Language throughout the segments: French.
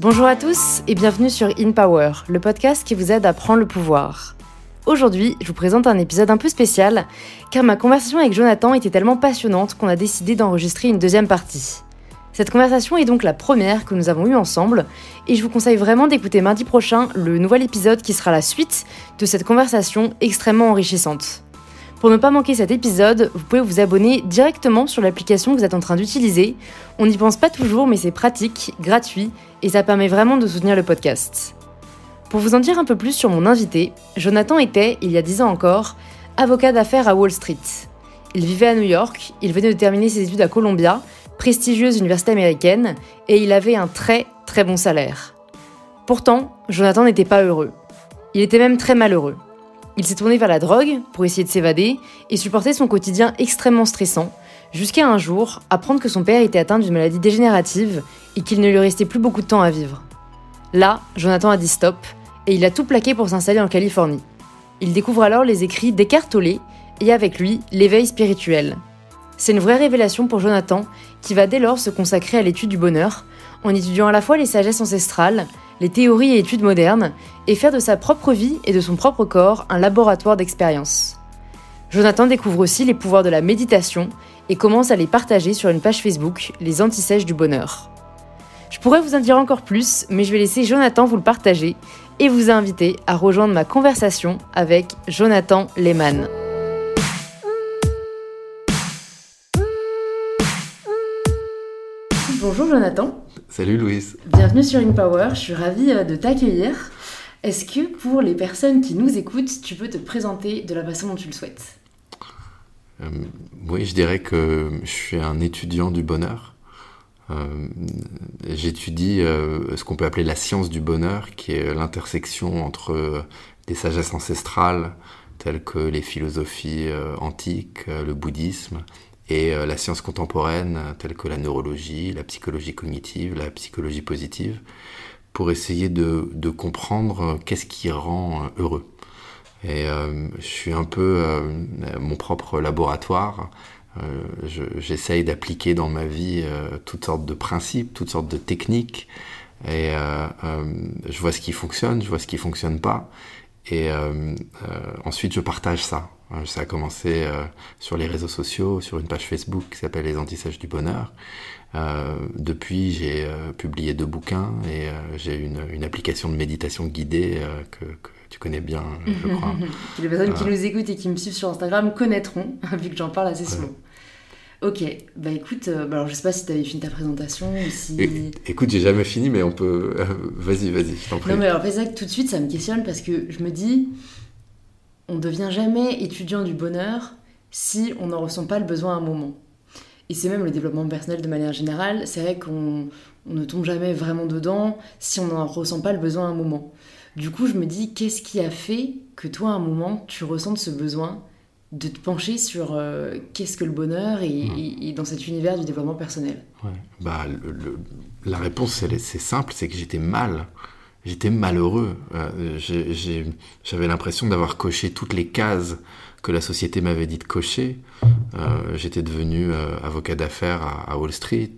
Bonjour à tous et bienvenue sur In Power, le podcast qui vous aide à prendre le pouvoir. Aujourd'hui, je vous présente un épisode un peu spécial, car ma conversation avec Jonathan était tellement passionnante qu'on a décidé d'enregistrer une deuxième partie. Cette conversation est donc la première que nous avons eue ensemble, et je vous conseille vraiment d'écouter mardi prochain le nouvel épisode qui sera la suite de cette conversation extrêmement enrichissante. Pour ne pas manquer cet épisode, vous pouvez vous abonner directement sur l'application que vous êtes en train d'utiliser. On n'y pense pas toujours, mais c'est pratique, gratuit, et ça permet vraiment de soutenir le podcast. Pour vous en dire un peu plus sur mon invité, Jonathan était, il y a 10 ans encore, avocat d'affaires à Wall Street. Il vivait à New York, il venait de terminer ses études à Columbia, prestigieuse université américaine, et il avait un très très bon salaire. Pourtant, Jonathan n'était pas heureux. Il était même très malheureux. Il s'est tourné vers la drogue pour essayer de s'évader et supporter son quotidien extrêmement stressant, jusqu'à un jour apprendre que son père était atteint d'une maladie dégénérative et qu'il ne lui restait plus beaucoup de temps à vivre. Là, Jonathan a dit stop et il a tout plaqué pour s'installer en Californie. Il découvre alors les écrits d'Eckhart Tolle et avec lui l'éveil spirituel. C'est une vraie révélation pour Jonathan qui va dès lors se consacrer à l'étude du bonheur en étudiant à la fois les sagesses ancestrales, les théories et études modernes, et faire de sa propre vie et de son propre corps un laboratoire d'expérience. Jonathan découvre aussi les pouvoirs de la méditation et commence à les partager sur une page Facebook, Les Antisèches du Bonheur. Je pourrais vous en dire encore plus, mais je vais laisser Jonathan vous le partager et vous inviter à rejoindre ma conversation avec Jonathan Lehmann. Bonjour Jonathan. Salut Louise. Bienvenue sur InPower, je suis ravie euh, de t'accueillir. Est-ce que pour les personnes qui nous écoutent, tu peux te présenter de la façon dont tu le souhaites? Euh, Oui, je dirais que je suis un étudiant du bonheur. Euh, J'étudie euh, ce qu'on peut appeler la science du bonheur, qui est l'intersection entre des sagesses ancestrales, telles que les philosophies antiques, le bouddhisme, et la science contemporaine, telle que la neurologie, la psychologie cognitive, la psychologie positive, pour essayer de, comprendre qu'est-ce qui rend heureux. Et euh, je suis un peu euh, mon propre laboratoire. Euh, J'essaye d'appliquer dans ma vie toutes sortes de principes, toutes sortes de techniques. Et je vois ce qui fonctionne, je vois ce qui fonctionne pas. Et ensuite, je partage ça. Ça a commencé sur les réseaux sociaux, sur une page Facebook qui s'appelle Les Antisèches du Bonheur. Euh, depuis, j'ai euh, publié deux bouquins et euh, j'ai une, une, application de méditation guidée que, que, tu connais bien, je crois. les personnes qui nous écoutent et qui me suivent sur Instagram connaîtront, vu que j'en parle assez souvent. Ok, bah écoute, bah alors je sais pas si tu avais fini ta présentation ou si... écoute, j'ai jamais fini, mais on peut... vas-y, vas-y, je t'en prie. Non mais alors, c'est ça tout de suite, ça me questionne parce que je me dis, on devient jamais étudiant du bonheur si on n'en ressent pas le besoin à un moment et c'est même le développement personnel de manière générale, c'est vrai qu'on ne tombe jamais vraiment dedans si on n'en ressent pas le besoin à un moment. Du coup, je me dis, qu'est-ce qui a fait que toi, à un moment, tu ressentes ce besoin de te pencher sur euh, qu'est-ce que le bonheur et, dans cet univers du développement personnel? Ouais. bah, La réponse, c'est simple, c'est que j'étais mal. J'étais malheureux. Euh, j'avais l'impression d'avoir coché toutes les cases que la société m'avait dit de cocher. Euh, j'étais devenu euh, avocat d'affaires à, Wall Street.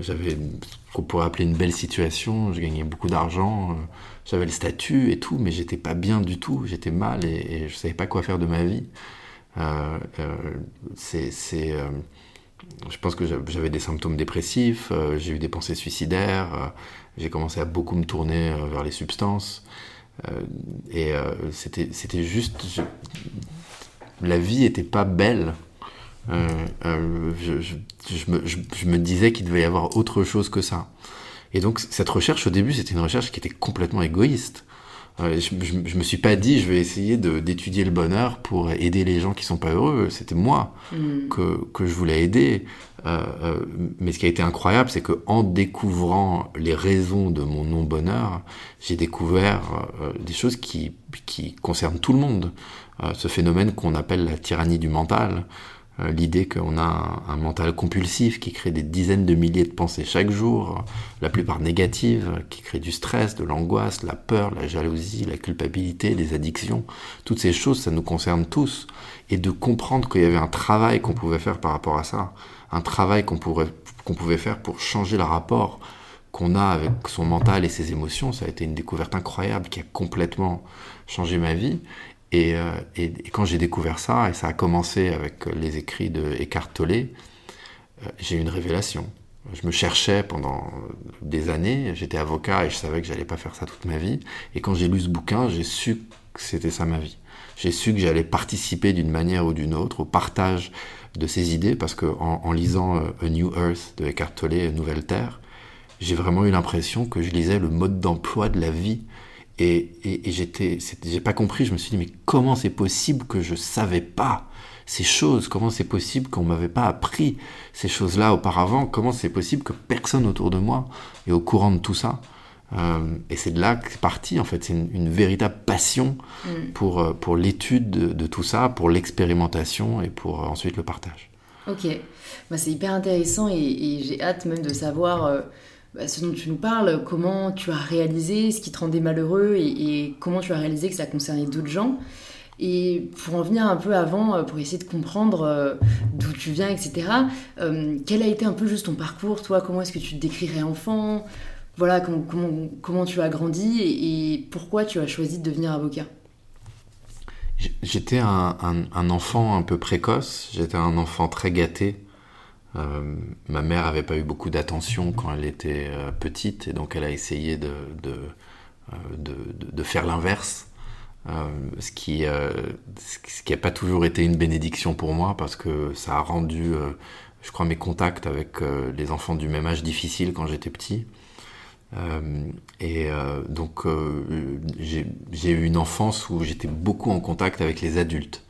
J'avais ce qu'on pourrait appeler une belle situation. Je gagnais beaucoup d'argent. j'avais le statut et tout, mais j'étais pas bien du tout. J'étais mal et, et, je savais pas quoi faire de ma vie. je pense que j'avais des symptômes dépressifs. j'ai eu des pensées suicidaires. J'ai commencé à beaucoup me tourner vers les substances. Euh, et euh, c'était juste. la vie était pas belle. Euh, je, je, me, disais qu'il devait y avoir autre chose que ça. Et donc cette recherche au début, c'était une recherche qui était complètement égoïste. Euh, je, je, me suis pas dit je vais essayer d'étudier le bonheur pour aider les gens qui sont pas heureux. C'était moi mm. que, que, je voulais aider. Euh, euh, mais ce qui a été incroyable, c'est que en découvrant les raisons de mon non bonheur, j'ai découvert euh, des choses qui, qui concernent tout le monde. Ce phénomène qu'on appelle la tyrannie du mental, l'idée qu'on a un, mental compulsif qui crée des dizaines de milliers de pensées chaque jour, la plupart négatives, qui crée du stress, de l'angoisse, la peur, la jalousie, la culpabilité, les addictions. Toutes ces choses, ça nous concerne tous. Et de comprendre qu'il y avait un travail qu'on pouvait faire par rapport à ça, un travail qu'on qu'on pouvait faire pour changer le rapport qu'on a avec son mental et ses émotions, ça a été une découverte incroyable qui a complètement changé ma vie. Et, euh, quand j'ai découvert ça, et ça a commencé avec les écrits de Eckhart Tolle, euh, j'ai eu une révélation. Je me cherchais pendant des années, j'étais avocat et je savais que j'allais pas faire ça toute ma vie. Et quand j'ai lu ce bouquin, j'ai su que c'était ça ma vie. J'ai su que j'allais participer d'une manière ou d'une autre au partage de ces idées parce que en, lisant euh, A New Earth de Eckhart Tolle, Nouvelle Terre, j'ai vraiment eu l'impression que je lisais le mode d'emploi de la vie. Et, et, j'étais, j'ai pas compris, je me suis dit, mais comment c'est possible que je savais pas ces choses? Comment c'est possible qu'on m'avait pas appris ces choses-là auparavant? Comment c'est possible que personne autour de moi est au courant de tout ça? Euh, et c'est de là que c'est parti, en fait. C'est une, véritable passion mm. pour, euh, pour l'étude de, tout ça, pour l'expérimentation et pour euh, ensuite le partage. Ok, bah, c'est hyper intéressant et, j'ai hâte même de savoir bah, ce dont tu nous parles, comment tu as réalisé ce qui te rendait malheureux et, comment tu as réalisé que ça concernait d'autres gens. Et pour en venir un peu avant, pour essayer de comprendre d'où tu viens, etc., quel a été un peu juste ton parcours, toi? Comment est-ce que tu te décrirais enfant? Voilà, comment, comment, tu as grandi et, pourquoi tu as choisi de devenir avocat? J'étais un, enfant un peu précoce, j'étais un enfant très gâté. Euh, ma mère n'avait pas eu beaucoup d'attention quand elle était euh, petite et donc elle a essayé de, euh, faire l'inverse. ce qui ce qui n'a pas toujours été une bénédiction pour moi parce que ça a rendu, je crois, mes contacts avec les enfants du même âge difficiles quand j'étais petit. Et donc j'ai eu une enfance où j'étais beaucoup en contact avec les adultes.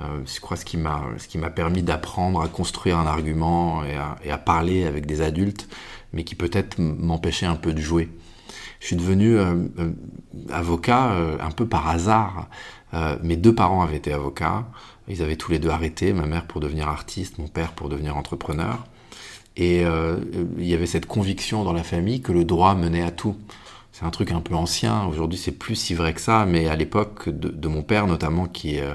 Je crois ce qui m'a ce qui m'a permis d'apprendre à construire un argument et à, parler avec des adultes, mais qui peut-être m'empêchait un peu de jouer. Je suis devenu avocat un peu par hasard. mes deux parents avaient été avocats. Ils avaient tous les deux arrêté, ma mère pour devenir artiste, mon père pour devenir entrepreneur. Et euh, il y avait cette conviction dans la famille que le droit menait à tout. C'est un truc un peu ancien. Aujourd'hui, c'est plus si vrai que ça. Mais à l'époque de, mon père, notamment, qui, euh, euh,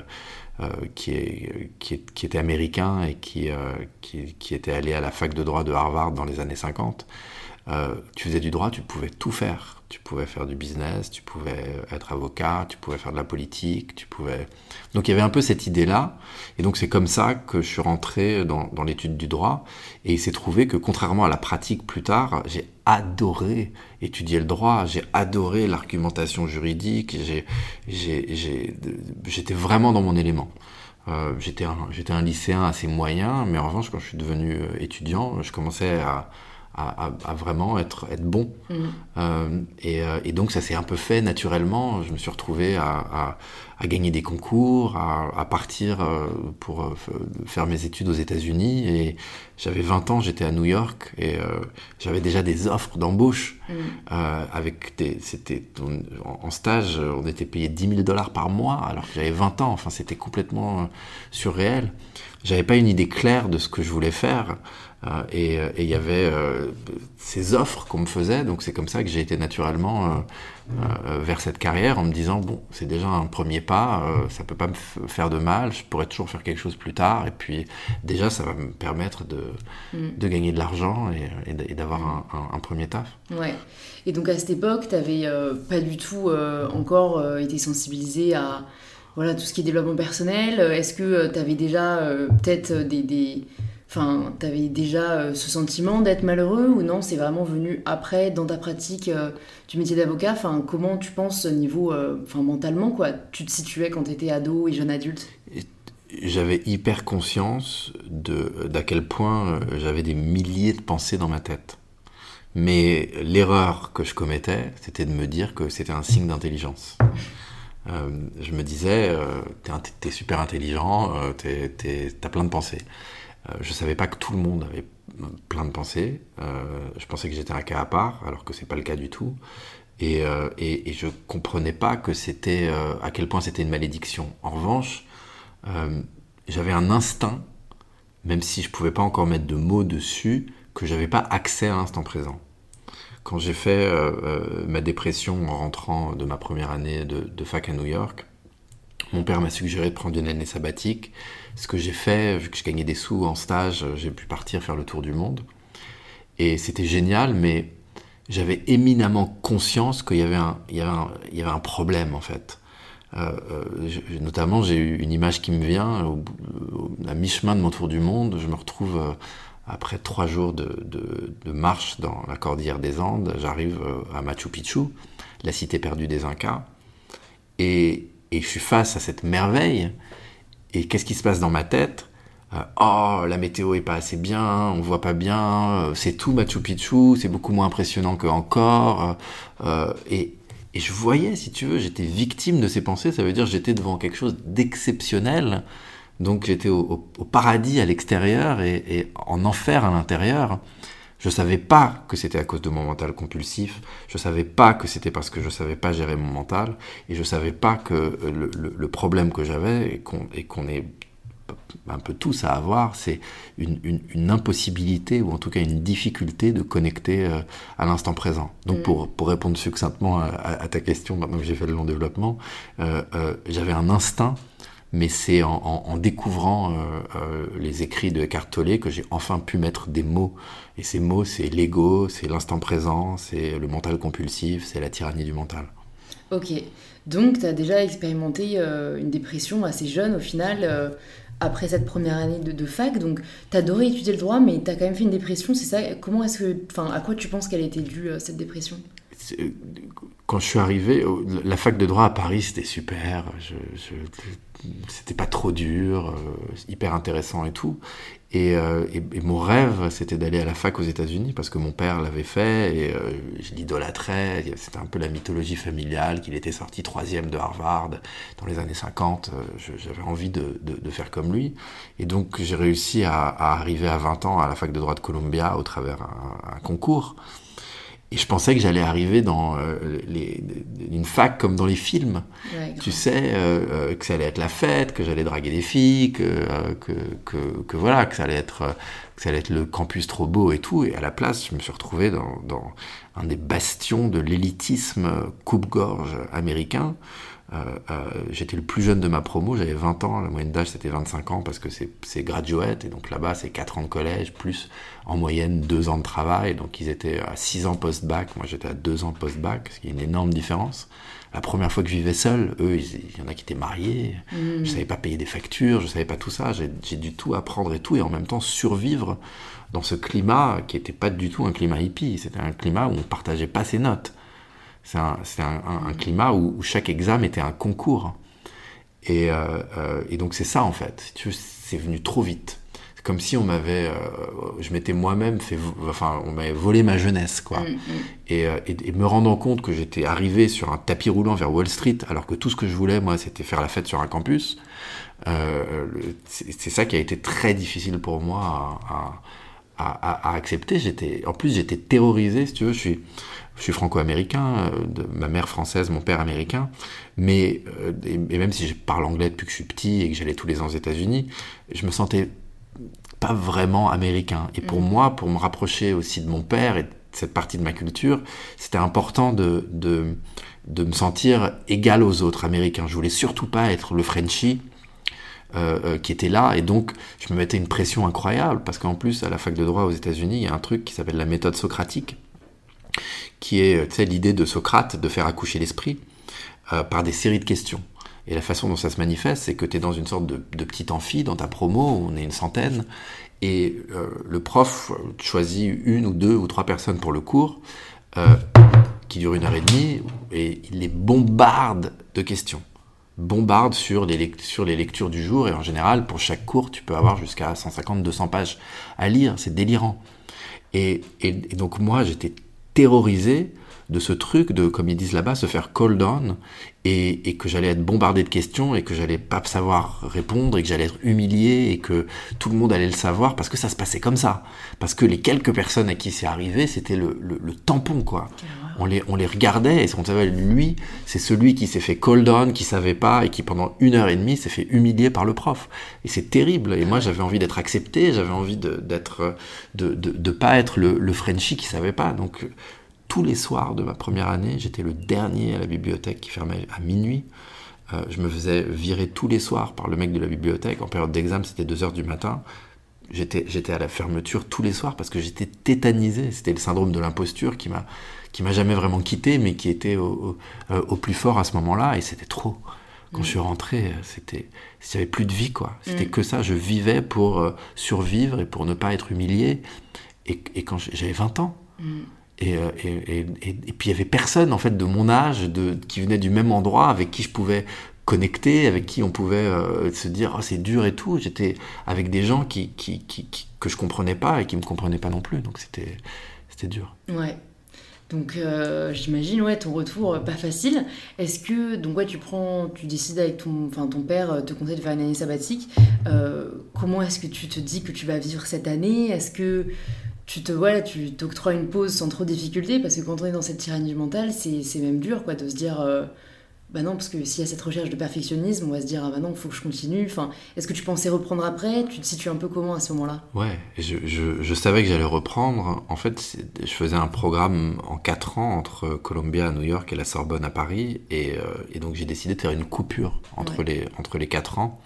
qui, est, qui, était américain et qui, qui, qui, était allé à la fac de droit de Harvard dans les années 50, tu faisais du droit, tu pouvais tout faire. Tu pouvais faire du business, tu pouvais être avocat, tu pouvais faire de la politique, tu pouvais... Donc il y avait un peu cette idée-là. Et donc c'est comme ça que je suis rentré dans, dans l'étude du droit. Et il s'est trouvé que contrairement à la pratique plus tard, j'ai adoré étudier le droit, j'ai adoré l'argumentation juridique, j'étais vraiment dans mon élément. Euh, j'étais un, un lycéen assez moyen, mais en revanche, quand je suis devenu euh, étudiant, je commençais à, à, vraiment être, être bon. Mm. Euh, et, euh, et, donc ça s'est un peu fait naturellement. Je me suis retrouvé à, à gagner des concours, à, partir euh, pour euh, faire mes études aux États-Unis. Et j'avais 20 ans, j'étais à New York et euh, j'avais déjà des offres d'embauche. Mm. avec des, c'était en, stage, on était payé 10 000 dollars par mois alors que j'avais 20 ans. Enfin, c'était complètement surréel. J'avais pas une idée claire de ce que je voulais faire. Et il y avait ces offres qu'on me faisait, donc c'est comme ça que j'ai été naturellement euh, vers cette carrière en me disant bon c'est déjà un premier pas euh, ça peut pas me faire de mal je pourrais toujours faire quelque chose plus tard. Et puis déjà ça va me permettre de, mm. de gagner de l'argent et, et d'avoir un, un, premier taf. Ouais. Et donc à cette époque tu n'avais euh, pas du tout encore été sensibilisé à voilà tout ce qui est développement personnel. Est-ce que tu avais déjà peut-être des, des Enfin, t'avais déjà euh, ce sentiment d'être malheureux ou non C'est vraiment venu après, dans ta pratique euh, du métier d'avocat? Enfin, comment tu penses niveau, euh, enfin, mentalement, quoi? Tu te situais quand t'étais ado et jeune adulte? J'avais hyper conscience de d'à quel point j'avais des milliers de pensées dans ma tête. Mais l'erreur que je commettais, c'était de me dire que c'était un signe d'intelligence. je me disais, t'es super intelligent, t'as plein de pensées. Euh, je savais pas que tout le monde avait plein de pensées. Euh, je pensais que j'étais un cas à part, alors que c'est pas le cas du tout. Et, euh, et, et je comprenais pas que c'était à quel point c'était une malédiction. En revanche, j'avais un instinct, même si je pouvais pas encore mettre de mots dessus, que j'avais pas accès à l'instant présent. Quand j'ai fait ma dépression en rentrant de ma première année de fac à New York, mon père m'a suggéré de prendre une année sabbatique. Ce que j'ai fait, vu que je gagnais des sous en stage, j'ai pu partir faire le tour du monde. Et c'était génial, mais j'avais éminemment conscience qu'il y, y, avait un, problème en fait. Euh, euh, notamment, j'ai eu une image qui me vient, au, à mi-chemin de mon tour du monde, je me retrouve euh, après trois jours de, marche dans la cordillère des Andes, j'arrive à Machu Picchu, la cité perdue des Incas, et, et je suis face à cette merveille, et qu'est-ce qui se passe dans ma tête? Oh la météo est pas assez bien, on voit pas bien, c'est tout Machu Picchu, c'est beaucoup moins impressionnant que encore, euh, et, et je voyais, si tu veux, j'étais victime de ces pensées, ça veut dire j'étais devant quelque chose d'exceptionnel. Donc j'étais au, paradis à l'extérieur et, en enfer à l'intérieur. Je savais pas que c'était à cause de mon mental compulsif. Je savais pas que c'était parce que je savais pas gérer mon mental. Et je savais pas que le, problème que j'avais et qu'on est un peu tous à avoir, c'est une, impossibilité ou en tout cas une difficulté de connecter euh, à l'instant présent. Donc mm. pour, pour répondre succinctement à, ta question, maintenant que j'ai fait le long développement, euh, euh, j'avais un instinct, mais c'est en, découvrant les écrits de Eckhart Tolle que j'ai enfin pu mettre des mots. Et ces mots, c'est l'ego, c'est l'instant présent, c'est le mental compulsif, c'est la tyrannie du mental. Ok, donc tu as déjà expérimenté une dépression assez jeune au final après cette première année de, fac. Donc, tu adoré étudier le droit, mais tu as quand même fait une dépression, c'est ça? Comment est-ce que. Enfin, à quoi tu penses qu'elle était due, euh, cette dépression? Quand je suis arrivé, la fac de droit à Paris, c'était super. C'était pas trop dur, euh, hyper intéressant et tout. Euh, et, mon rêve, c'était d'aller à la fac aux États-Unis parce que mon père l'avait fait et euh, je l'idolâtrais. C'était un peu la mythologie familiale qu'il était sorti troisième de Harvard dans les années 50. J'avais envie de, faire comme lui. Et donc j'ai réussi à, arriver à 20 ans à la fac de droit de Columbia au travers un concours. Et je pensais que j'allais arriver dans euh, les, une fac comme dans les films. tu sais, euh, euh, que ça allait être la fête, que j'allais draguer des filles, que, que, que, que, voilà, que ça allait être que ça allait être le campus trop beau et tout. Et à la place, je me suis retrouvé dans, un des bastions de l'élitisme coupe-gorge américain. Euh, euh, j'étais le plus jeune de ma promo, j'avais 20 ans, la moyenne d'âge c'était 25 ans parce que c'est graduate, et donc là-bas c'est 4 ans de collège, plus en moyenne 2 ans de travail, donc ils étaient à 6 ans post-bac, moi j'étais à 2 ans post-bac, ce qui est une énorme différence. La première fois que je vivais seul, eux, il y en a qui étaient mariés, mmh. je savais pas payer des factures, je savais pas tout ça, j'ai dû tout apprendre et tout, et en même temps survivre dans ce climat qui était pas du tout un climat hippie, c'était un climat où on partageait pas ses notes. C'est un, un, un, climat où, chaque examen était un concours. Et, euh, euh, et donc c'est ça en fait. C'est venu trop vite. Comme si on m'avait, euh, je m'étais moi-même fait, enfin, on m'avait volé ma jeunesse, quoi. Mm, mm. Et, et, me rendant compte que j'étais arrivé sur un tapis roulant vers Wall Street, alors que tout ce que je voulais, moi, c'était faire la fête sur un campus. c'est ça qui a été très difficile pour moi à, à, à, accepter. J'étais, en plus, j'étais terrorisé, si tu veux. Je suis, je suis franco-américain, euh, ma mère française, mon père américain, mais euh, et, même si je parle anglais depuis que je suis petit et que j'allais tous les ans aux États-Unis, je me sentais pas vraiment américain. Et pour mm. moi, pour me rapprocher aussi de mon père et de cette partie de ma culture, c'était important de, de, de me sentir égal aux autres américains. Je voulais surtout pas être le Frenchie euh, qui était là, et donc je me mettais une pression incroyable, parce qu'en plus, à la fac de droit aux États-Unis, il y a un truc qui s'appelle la méthode socratique, qui est l'idée de Socrate de faire accoucher l'esprit euh, par des séries de questions. Et la façon dont ça se manifeste, c'est que tu es dans une sorte de, de petit amphi, dans ta promo, on est une centaine, et euh, le prof choisit une ou deux ou trois personnes pour le cours, euh, qui dure une heure et demie, et il les bombarde de questions. Bombarde sur les, sur les lectures du jour, et en général, pour chaque cours, tu peux avoir jusqu'à 150-200 pages à lire, c'est délirant. Et, et, et donc moi, j'étais terrorisé de ce truc de, comme ils disent là-bas, se faire call down et, et que j'allais être bombardé de questions et que j'allais pas savoir répondre et que j'allais être humilié et que tout le monde allait le savoir parce que ça se passait comme ça. Parce que les quelques personnes à qui c'est arrivé, c'était le, le, tampon, quoi. On les, on les regardait et on savait, lui, c'est celui qui s'est fait call down, qui savait pas et qui pendant une heure et demie s'est fait humilier par le prof. Et c'est terrible. Et moi, j'avais envie d'être accepté, j'avais envie d'être, de, de, de, pas être le, le Frenchie qui savait pas. Donc, tous les soirs de ma première année. J'étais le dernier à la bibliothèque qui fermait à minuit. Euh, je me faisais virer tous les soirs par le mec de la bibliothèque. En période d'examen, c'était 2 heures du matin. j'étais, à la fermeture tous les soirs parce que j'étais tétanisé. C'était le syndrome de l'imposture qui m'a, qui m'a jamais vraiment quitté, mais qui était au, au, plus fort à ce moment-là, et c'était trop. Quand je suis rentré, c'était, il n'y avait plus de vie, quoi. C'était que ça. Je vivais pour survivre et pour ne pas être humilié. Et, et quand j'avais 20 ans. Et, et, et, et, puis il y avait personne en fait de mon âge de, qui venait du même endroit avec qui je pouvais connecter, avec qui on pouvait euh, se dire oh, c'est dur et tout. J'étais avec des gens qui, qui, qui, que je comprenais pas et qui me comprenaient pas non plus. Donc c'était c'était dur. Ouais. Donc euh, j'imagine ouais ton retour euh, pas facile. Est-ce que donc ouais tu prends tu décides avec ton enfin ton père te conseille de faire une année sabbatique. comment est-ce que tu te dis que tu vas vivre cette année? Est-ce que tu te voilà, tu t'octroies une pause sans trop de difficulté parce que quand on est dans cette tyrannie mentale, c'est même dur quoi de se dire bah non, parce que s'il y a cette recherche de perfectionnisme, on va se dire, ah bah non, il faut que je continue. Enfin, Est-ce que tu pensais reprendre après? Tu te situes un peu comment à ce moment-là? Ouais, je, je, je, savais que j'allais reprendre. En fait, je faisais un programme en 4 ans entre Columbia à New York et la Sorbonne à Paris. Et, euh, et donc j'ai décidé de faire une coupure entre, les, entre les 4 ans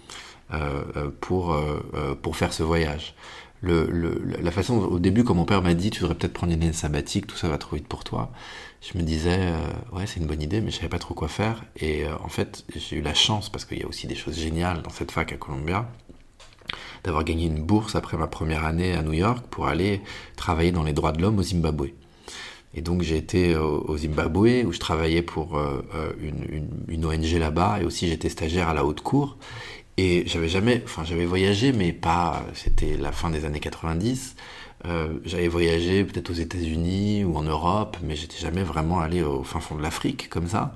euh, euh, pour, euh, pour faire ce voyage. La façon, au début, quand mon père m'a dit, tu devrais peut-être prendre une année sabbatique, tout ça va trop vite pour toi je me disais, euh, ouais, c'est une bonne idée, mais je savais pas trop quoi faire. Et euh, en fait, j'ai eu la chance, parce qu'il y a aussi des choses géniales dans cette fac à Columbia, d'avoir gagné une bourse après ma première année à New York pour aller travailler dans les droits de l'homme au Zimbabwe. Et donc j'ai été au, Zimbabwe où je travaillais pour euh, une, ONG là-bas et aussi j'étais stagiaire à la haute cour. Et j'avais jamais, enfin j'avais voyagé, mais pas, c'était la fin des années 90. Euh, j'avais voyagé peut-être aux États-Unis ou en Europe, mais j'étais jamais vraiment allé au fin fond de l'Afrique comme ça.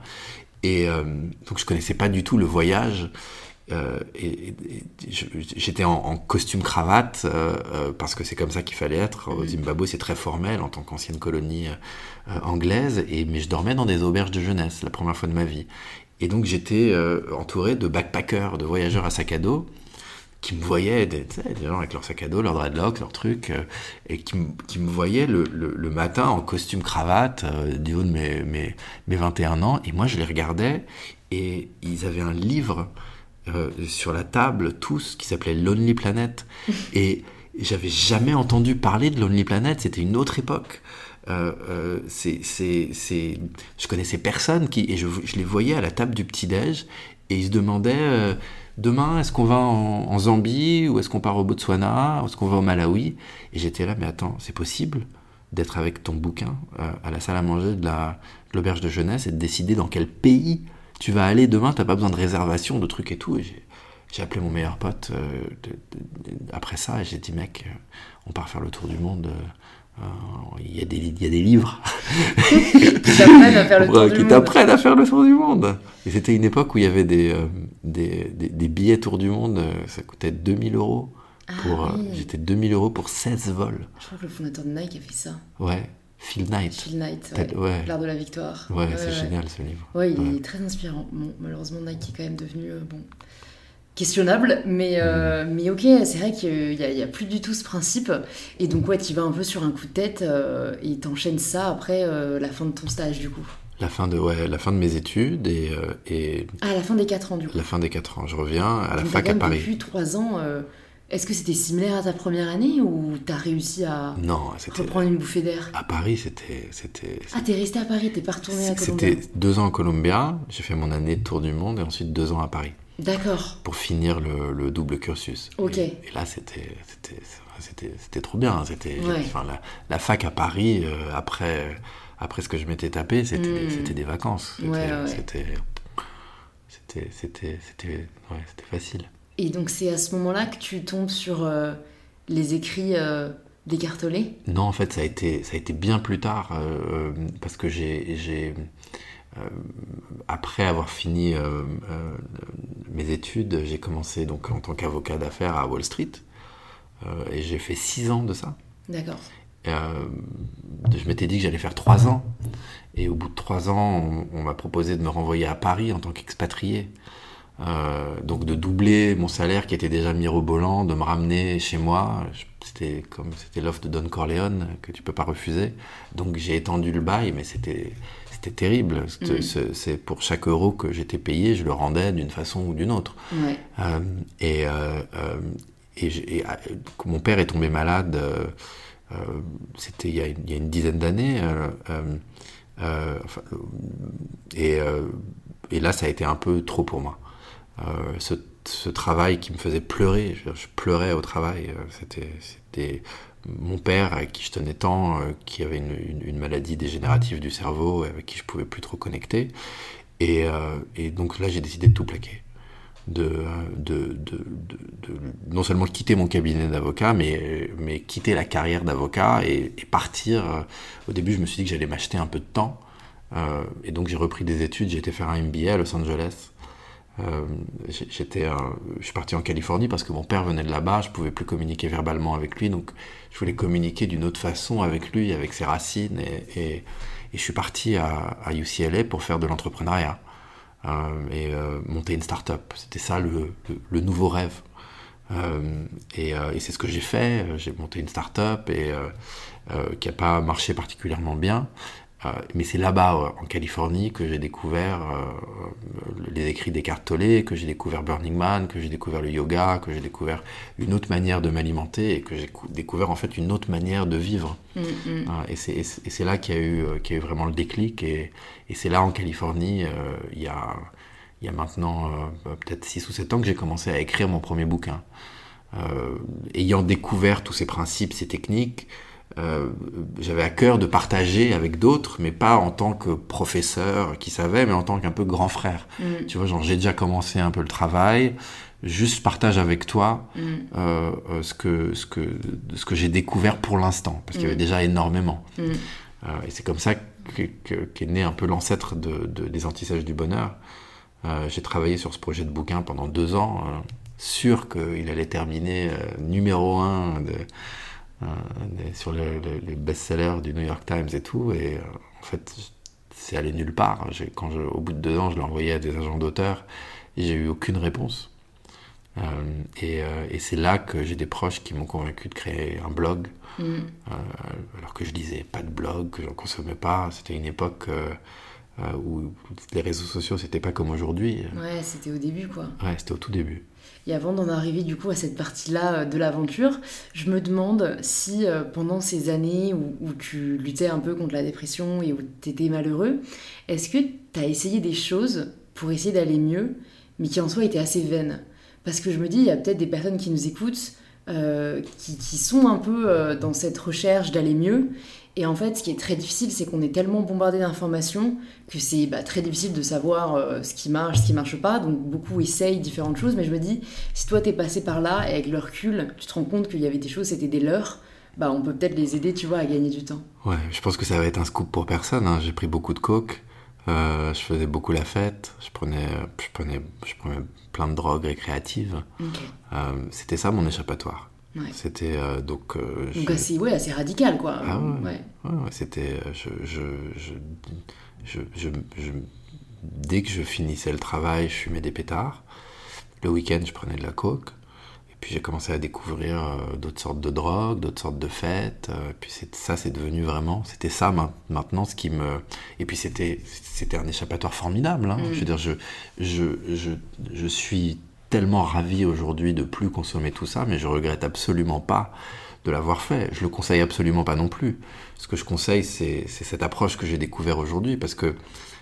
Et euh, donc je connaissais pas du tout le voyage. Euh, et, et j'étais en, en, costume cravate euh, euh, parce que c'est comme ça qu'il fallait être. Au Zimbabwe, c'est très formel en tant qu'ancienne colonie euh, anglaise. Et mais je dormais dans des auberges de jeunesse la première fois de ma vie. Et donc j'étais entouré de backpackers, de voyageurs à sac à dos qui me voyaient, des, des, gens avec leur sac à dos, leur dreadlock, leur truc, et qui, qui, me voyaient le, le, le, matin en costume cravate du haut de mes, mes, mes, 21 ans, et moi je les regardais, et ils avaient un livre euh, sur la table, tous, qui s'appelait Lonely Planet, et j'avais jamais entendu parler de Lonely Planet, c'était une autre époque. Euh, euh, c'est, c'est, c'est, je connaissais personne qui, et je, je, les voyais à la table du petit-déj, et ils se demandaient euh, demain, est-ce qu'on va en, Zambie ou est-ce qu'on part au Botswana ou est-ce qu'on va au Malawi? Et j'étais là, mais attends, c'est possible d'être avec ton bouquin euh, à la salle à manger de, la, de l'auberge de jeunesse et de décider dans quel pays tu vas aller demain, t'as pas besoin de réservation, de trucs et tout. Et j'ai, appelé mon meilleur pote euh, de, de, après ça et j'ai dit, mec, euh, on part faire le tour du monde. Euh, il y, a des, il y a des livres qui t'apprennent à faire le tour qui du monde. à faire le tour du monde. Et c'était une époque où il y avait des, des, des, des, billets tour du monde, ça coûtait 2000 euros. Pour, ah, oui. J'étais 2000 euros pour 16 vols. Je crois que le fondateur de Nike a fait ça. Ouais. Phil Knight. Phil Knight, ouais. ouais. L'art de la victoire. Ouais, c'est génial ce livre. Ouais, il est très inspirant. Bon, malheureusement, Nike est quand même devenu euh, bon, questionnable, mais, euh, mais ok, c'est vrai qu'il n'y a, a, plus du tout ce principe. Et donc, ouais, tu vas un peu sur un coup de tête euh, et t'enchaînes ça après euh, la fin de ton stage, du coup. La fin de, ouais, la fin de mes études et, et... Ah, la fin des 4 ans, du coup. La fin des 4 ans. Je reviens à la donc, fac à Paris. Depuis 3 ans, est-ce que c'était similaire à ta première année ou t'as réussi à non, reprendre une bouffée d'air? À Paris, c'était... Ah, t'es resté à Paris, t'es pas retourné à Colombia? C'était 2 ans à Colombia, j'ai fait mon année de tour du monde et ensuite 2 ans à Paris. D'accord. Pour finir le, le, double cursus. Ok. Et, et là, c'était c'était trop bien. C'était ouais. enfin, la, la, fac à Paris euh, après après ce que je m'étais tapé, c'était mmh. des vacances. C'était ouais, ouais. c'était c'était c'était ouais, facile. Et donc c'est à ce moment-là que tu tombes sur euh, les écrits euh, d'Écartolé Non, en fait, ça a été ça a été bien plus tard euh, parce que j'ai euh, après avoir fini euh, euh, mes études, j'ai commencé donc en tant qu'avocat d'affaires à Wall Street et j'ai fait six ans de ça. D'accord. je m'étais dit que j'allais faire trois ans et au bout de trois ans, on, on m'a proposé de me renvoyer à Paris en tant qu'expatrié. Euh, donc de doubler mon salaire qui était déjà mirobolant, de me ramener chez moi. C'était comme c'était l'offre de Don Corleone que tu peux pas refuser. Donc j'ai étendu le bail, mais c'était c'était terrible. Mmh. C'est pour chaque euro que j'étais payé, je le rendais d'une façon ou d'une autre. Ouais. Euh, et, euh, et, quand mon père est tombé malade, c'était il, il, y a une dizaine d'années. et, et, là, ça a été un peu trop pour moi. Ce, ce, travail qui me faisait pleurer, je, je pleurais au travail. C'était mon père, avec qui je tenais tant, euh, qui avait une, maladie dégénérative du cerveau, avec qui je pouvais plus trop connecter. Et, euh, donc là, j'ai décidé de tout plaquer. De, de, non seulement quitter mon cabinet d'avocat, mais, mais quitter la carrière d'avocat et, partir. Au début, je me suis dit que j'allais m'acheter un peu de temps. Euh, et donc j'ai repris des études, j'ai été faire un MBA à Los Angeles. Euh, j'étais, je suis parti en Californie parce que mon père venait de là-bas, je pouvais plus communiquer verbalement avec lui, donc je voulais communiquer d'une autre façon avec lui, avec ses racines, et, je suis parti à, UCLA pour faire de l'entrepreneuriat euh, et euh, monter une start-up. C'était ça le, nouveau rêve. Et, et c'est ce que j'ai fait. J'ai monté une start-up et qui n'a pas marché particulièrement bien. Euh, mais c'est là-bas, euh, en Californie, que j'ai découvert euh, les écrits d'Eckhart Tolle, que j'ai découvert Burning Man, que j'ai découvert le yoga, que j'ai découvert une autre manière de m'alimenter et que j'ai découvert en fait une autre manière de vivre. Mm, mm. et c'est là qu'il y, a eu, y a eu vraiment le déclic. Et, et c'est là, en Californie, il y a, il y a maintenant peut-être 6 ou 7 ans que j'ai commencé à écrire mon premier bouquin. ayant découvert tous ces principes, ces techniques, euh, j'avais à cœur de partager avec d'autres, mais pas en tant que professeur qui savait, mais en tant qu'un peu grand frère. Mm. Tu vois, genre j'ai déjà commencé un peu le travail, juste partage avec toi mm. euh, euh, ce que ce que ce que j'ai découvert pour l'instant, parce qu'il y avait mm. déjà énormément. et c'est comme ça qu'est né un peu l'ancêtre de, des antissages du bonheur. j'ai travaillé sur ce projet de bouquin pendant deux ans, sûr qu'il allait terminer numéro un de euh, sur les best-sellers du New York Times et tout. Et euh, en fait, c'est allé nulle part. Quand au bout de deux ans, je l'ai envoyé à des agents d'auteurs et j'ai eu aucune réponse. Euh, et, et c'est là que j'ai des proches qui m'ont convaincu de créer un blog, mm. alors que je lisais pas de blog, que j'en consommais pas. C'était une époque où les réseaux sociaux, c'était pas comme aujourd'hui. Ouais, c'était au début, quoi. Ouais, c'était au tout début. Et avant d'en arriver du coup à cette partie-là euh, de l'aventure, je me demande si euh, pendant ces années où, tu luttais un peu contre la dépression et où tu étais malheureux, est-ce que tu as essayé des choses pour essayer d'aller mieux, mais qui en soi étaient assez vaines? Parce que je me dis, il y a peut-être des personnes qui nous écoutent, euh, qui, qui, sont un peu dans cette recherche d'aller mieux et en fait, ce qui est très difficile, c'est qu'on est tellement bombardé d'informations que c'est bah, très difficile de savoir euh, ce qui marche, ce qui marche pas. Donc beaucoup essayent différentes choses, mais je me dis, si toi t'es passé par là et avec le recul, tu te rends compte qu'il y avait des choses, c'était des leurs, bah on peut peut-être les aider, tu vois, à gagner du temps. Ouais, je pense que ça va être un scoop pour personne. Hein. J'ai pris beaucoup de coke, euh, je faisais beaucoup la fête, je prenais, je prenais, je prenais plein de drogues récréatives. Euh, c'était ça mon échappatoire. C'était euh, donc. Euh, donc assez, ouais, assez radical, quoi. Ah ouais. ouais. c'était. Euh, je, je, je, dès que je finissais le travail, je fumais des pétards. Le week-end, je prenais de la coke. Et puis j'ai commencé à découvrir d'autres sortes de drogues, d'autres sortes de fêtes. et puis ça, c'est devenu vraiment. C'était ça maintenant ce qui me. Et puis c'était un échappatoire formidable. Hein. Mm. Je veux dire, je, je, je, je suis tellement ravi aujourd'hui de plus consommer tout ça, mais je regrette absolument pas de l'avoir fait. Je le conseille absolument pas non plus. Ce que je conseille, c'est cette approche que j'ai découvert aujourd'hui, parce que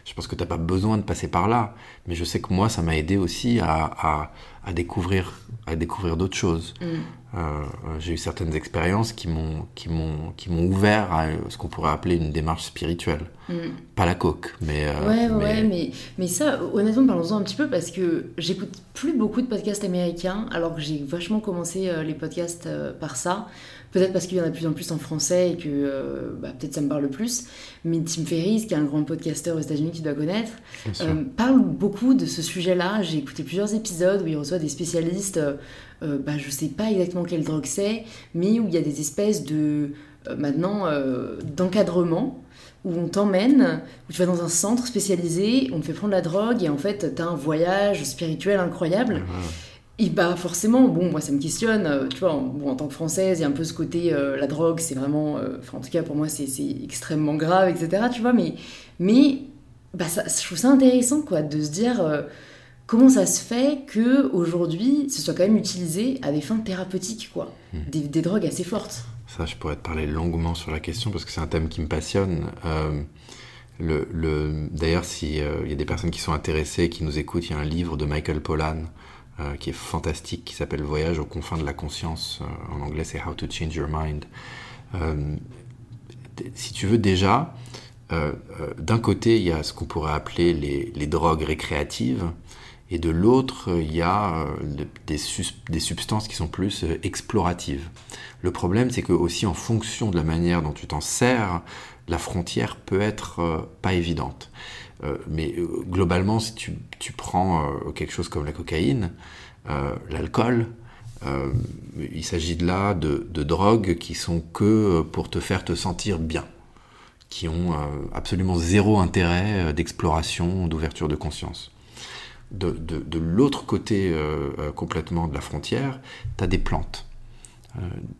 je pense que tu n'as pas besoin de passer par là. Mais je sais que moi, ça m'a aidé aussi à, à, découvrir, à découvrir d'autres choses. Mm. Euh, j'ai eu certaines expériences qui m'ont qui m'ont qui m'ont ouvert à ce qu'on pourrait appeler une démarche spirituelle. Mm. Pas la coque, mais euh, ouais ouais mais mais ça honnêtement parlons-en un petit peu parce que j'écoute plus beaucoup de podcasts américains alors que j'ai vachement commencé euh, les podcasts par ça. Peut-être parce qu'il y en a de plus en plus en français et que bah, peut-être ça me parle plus. Mais Tim Ferriss, qui est un grand podcasteur aux États-Unis tu dois connaître, parle beaucoup de ce sujet-là. J'ai écouté plusieurs épisodes où il reçoit des spécialistes euh, bah, je sais pas exactement quelle drogue c'est, mais où il y a des espèces de, euh, maintenant, euh, d'encadrement où on t'emmène, où tu vas dans un centre spécialisé, on te fait prendre la drogue et en fait tu as un voyage spirituel incroyable. Et bah forcément, bon, moi ça me questionne, tu vois, bon, en tant que française, il y a un peu ce côté, la drogue c'est vraiment, enfin en tout cas pour moi c'est extrêmement grave, etc. Tu vois, mais, mais bah, ça, je trouve ça intéressant quoi, de se dire comment ça se fait que aujourd'hui ce soit quand même utilisé à des fins thérapeutiques, quoi, Hmm. des, des drogues assez fortes Ça, je pourrais te parler longuement sur la question parce que c'est un thème qui me passionne. Euh, le, le- D'ailleurs, s'il y a des personnes qui sont intéressées qui nous écoutent, il y a un livre de Michael Pollan euh, qui est fantastique, qui s'appelle Voyage aux confins de la conscience. Euh, en anglais, c'est How to Change Your Mind. Euh, si tu veux déjà, d'un côté, il y a ce qu'on pourrait appeler les, drogues récréatives, et de l'autre, il y a des, substances qui sont plus exploratives. Le problème, c'est que aussi en fonction de la manière dont tu t'en sers, la frontière peut être pas évidente. Euh, mais euh, globalement, si tu, tu prends euh, quelque chose comme la cocaïne, l'alcool, il s'agit de là de, drogues qui sont que pour te faire te sentir bien, qui ont absolument zéro intérêt d'exploration, d'ouverture de conscience. De, l'autre côté complètement de la frontière, tu as des plantes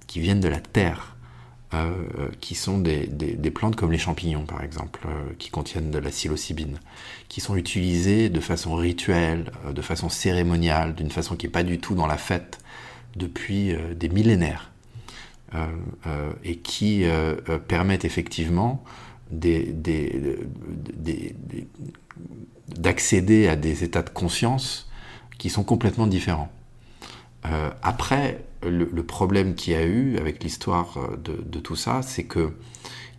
qui viennent de la terre, euh, qui sont des, des- plantes comme les champignons par exemple, euh, qui contiennent de la psilocybine, qui sont utilisées de façon rituelle, euh, de façon cérémoniale, d'une façon qui n'est pas du tout dans la fête depuis des millénaires, et qui permettent effectivement d'accéder à des états de conscience qui sont complètement différents. Après, le, problème qu'il y a eu avec l'histoire euh, de, tout ça, c'est que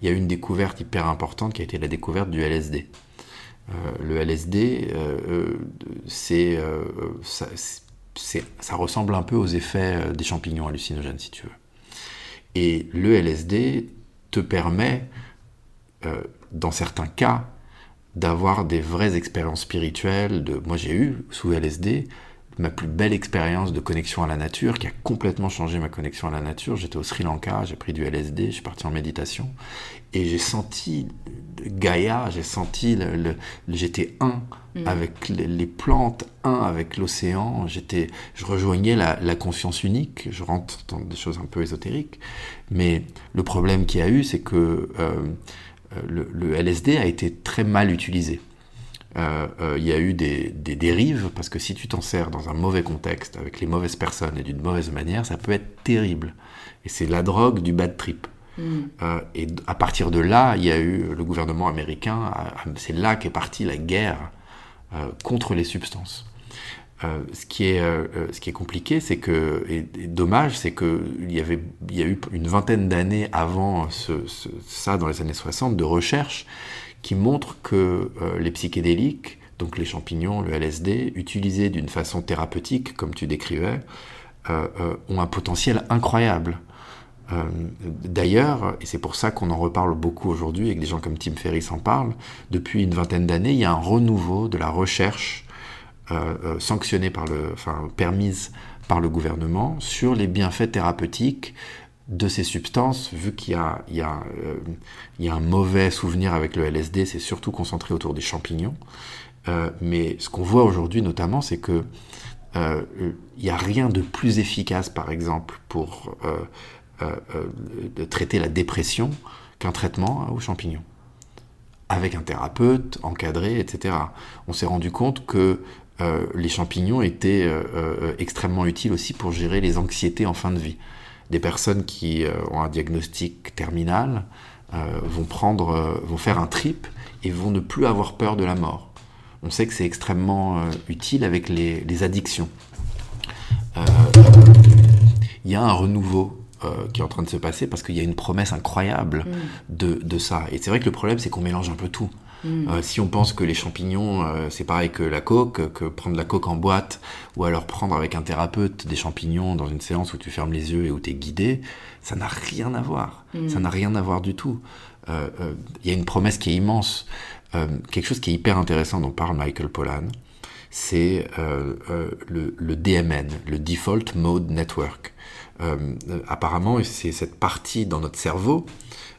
il y a eu une découverte hyper importante qui a été la découverte du LSD. Euh, le LSD, euh, c'est, ça, ressemble un peu aux effets des champignons hallucinogènes, si tu veux. Et le LSD te permet, dans certains cas, d'avoir des vraies expériences spirituelles. De... Moi, j'ai eu, sous LSD, ma plus belle expérience de connexion à la nature, qui a complètement changé ma connexion à la nature. J'étais au Sri Lanka, j'ai pris du LSD, je suis parti en méditation, et j'ai senti Gaïa, j'ai senti, le, le- j'étais un Mm. avec les, plantes, un avec l'océan, j'étais, je rejoignais la, la conscience unique, je rentre dans des choses un peu ésotériques, mais le problème qu'il y a eu, c'est que euh, euh, le, le LSD a été très mal utilisé. Euh, euh, il y a eu des, des dérives, parce que si tu t'en sers dans un mauvais contexte, avec les mauvaises personnes et d'une mauvaise manière, ça peut être terrible. Et c'est la drogue du bad trip. Mm. Euh, et à partir de là, il y a eu le gouvernement américain, c'est là qu'est partie la guerre euh, contre les substances. Euh, ce, qui est, ce qui est compliqué, c'est que, et, et dommage, c'est qu'il y, avait- il y a eu une vingtaine d'années avant ce- ce- ça, dans les années 60, de recherches qui montrent que euh, les psychédéliques, donc les champignons, le LSD, utilisés d'une façon thérapeutique, comme tu décrivais, euh, euh, ont un potentiel incroyable. D'ailleurs, et c'est pour ça qu'on en reparle beaucoup aujourd'hui et que des gens comme Tim Ferriss en parlent, depuis une vingtaine d'années, il y a un renouveau de la recherche sanctionnée par le, enfin permise par le gouvernement sur les bienfaits thérapeutiques de ces substances, vu qu'il y a, euh, un mauvais souvenir avec le LSD, c'est surtout concentré autour des champignons. Euh, mais ce qu'on voit aujourd'hui notamment, c'est que euh, il n'y a rien de plus efficace, par exemple, pour traiter la dépression qu'un traitement aux champignons. Avec un thérapeute, encadré, etc. On s'est rendu compte que les champignons étaient extrêmement utiles aussi pour gérer les anxiétés en fin de vie. Des personnes qui euh, ont un diagnostic terminal euh, vont, prendre, euh, vont faire un trip et vont ne plus avoir peur de la mort. On sait que c'est extrêmement utile avec les, les addictions. Il y a un renouveau qui est en train de se passer parce qu'il y a une promesse incroyable Mm. de, de ça. Et c'est vrai que le problème, c'est qu'on mélange un peu tout. Mm. Euh, si on pense que les champignons, euh, c'est pareil que la coke, que prendre la coke en boîte, ou alors prendre avec un thérapeute des champignons dans une séance où tu fermes les yeux et où tu es guidé, ça n'a rien à voir. Mm. Ça n'a rien à voir du tout. Euh, euh, Il y a une promesse qui est immense. Quelque chose qui est hyper intéressant dont parle Michael Pollan, c'est euh, euh, le, le DMN, le Default Mode Network. Euh, apparemment, c'est cette partie dans notre cerveau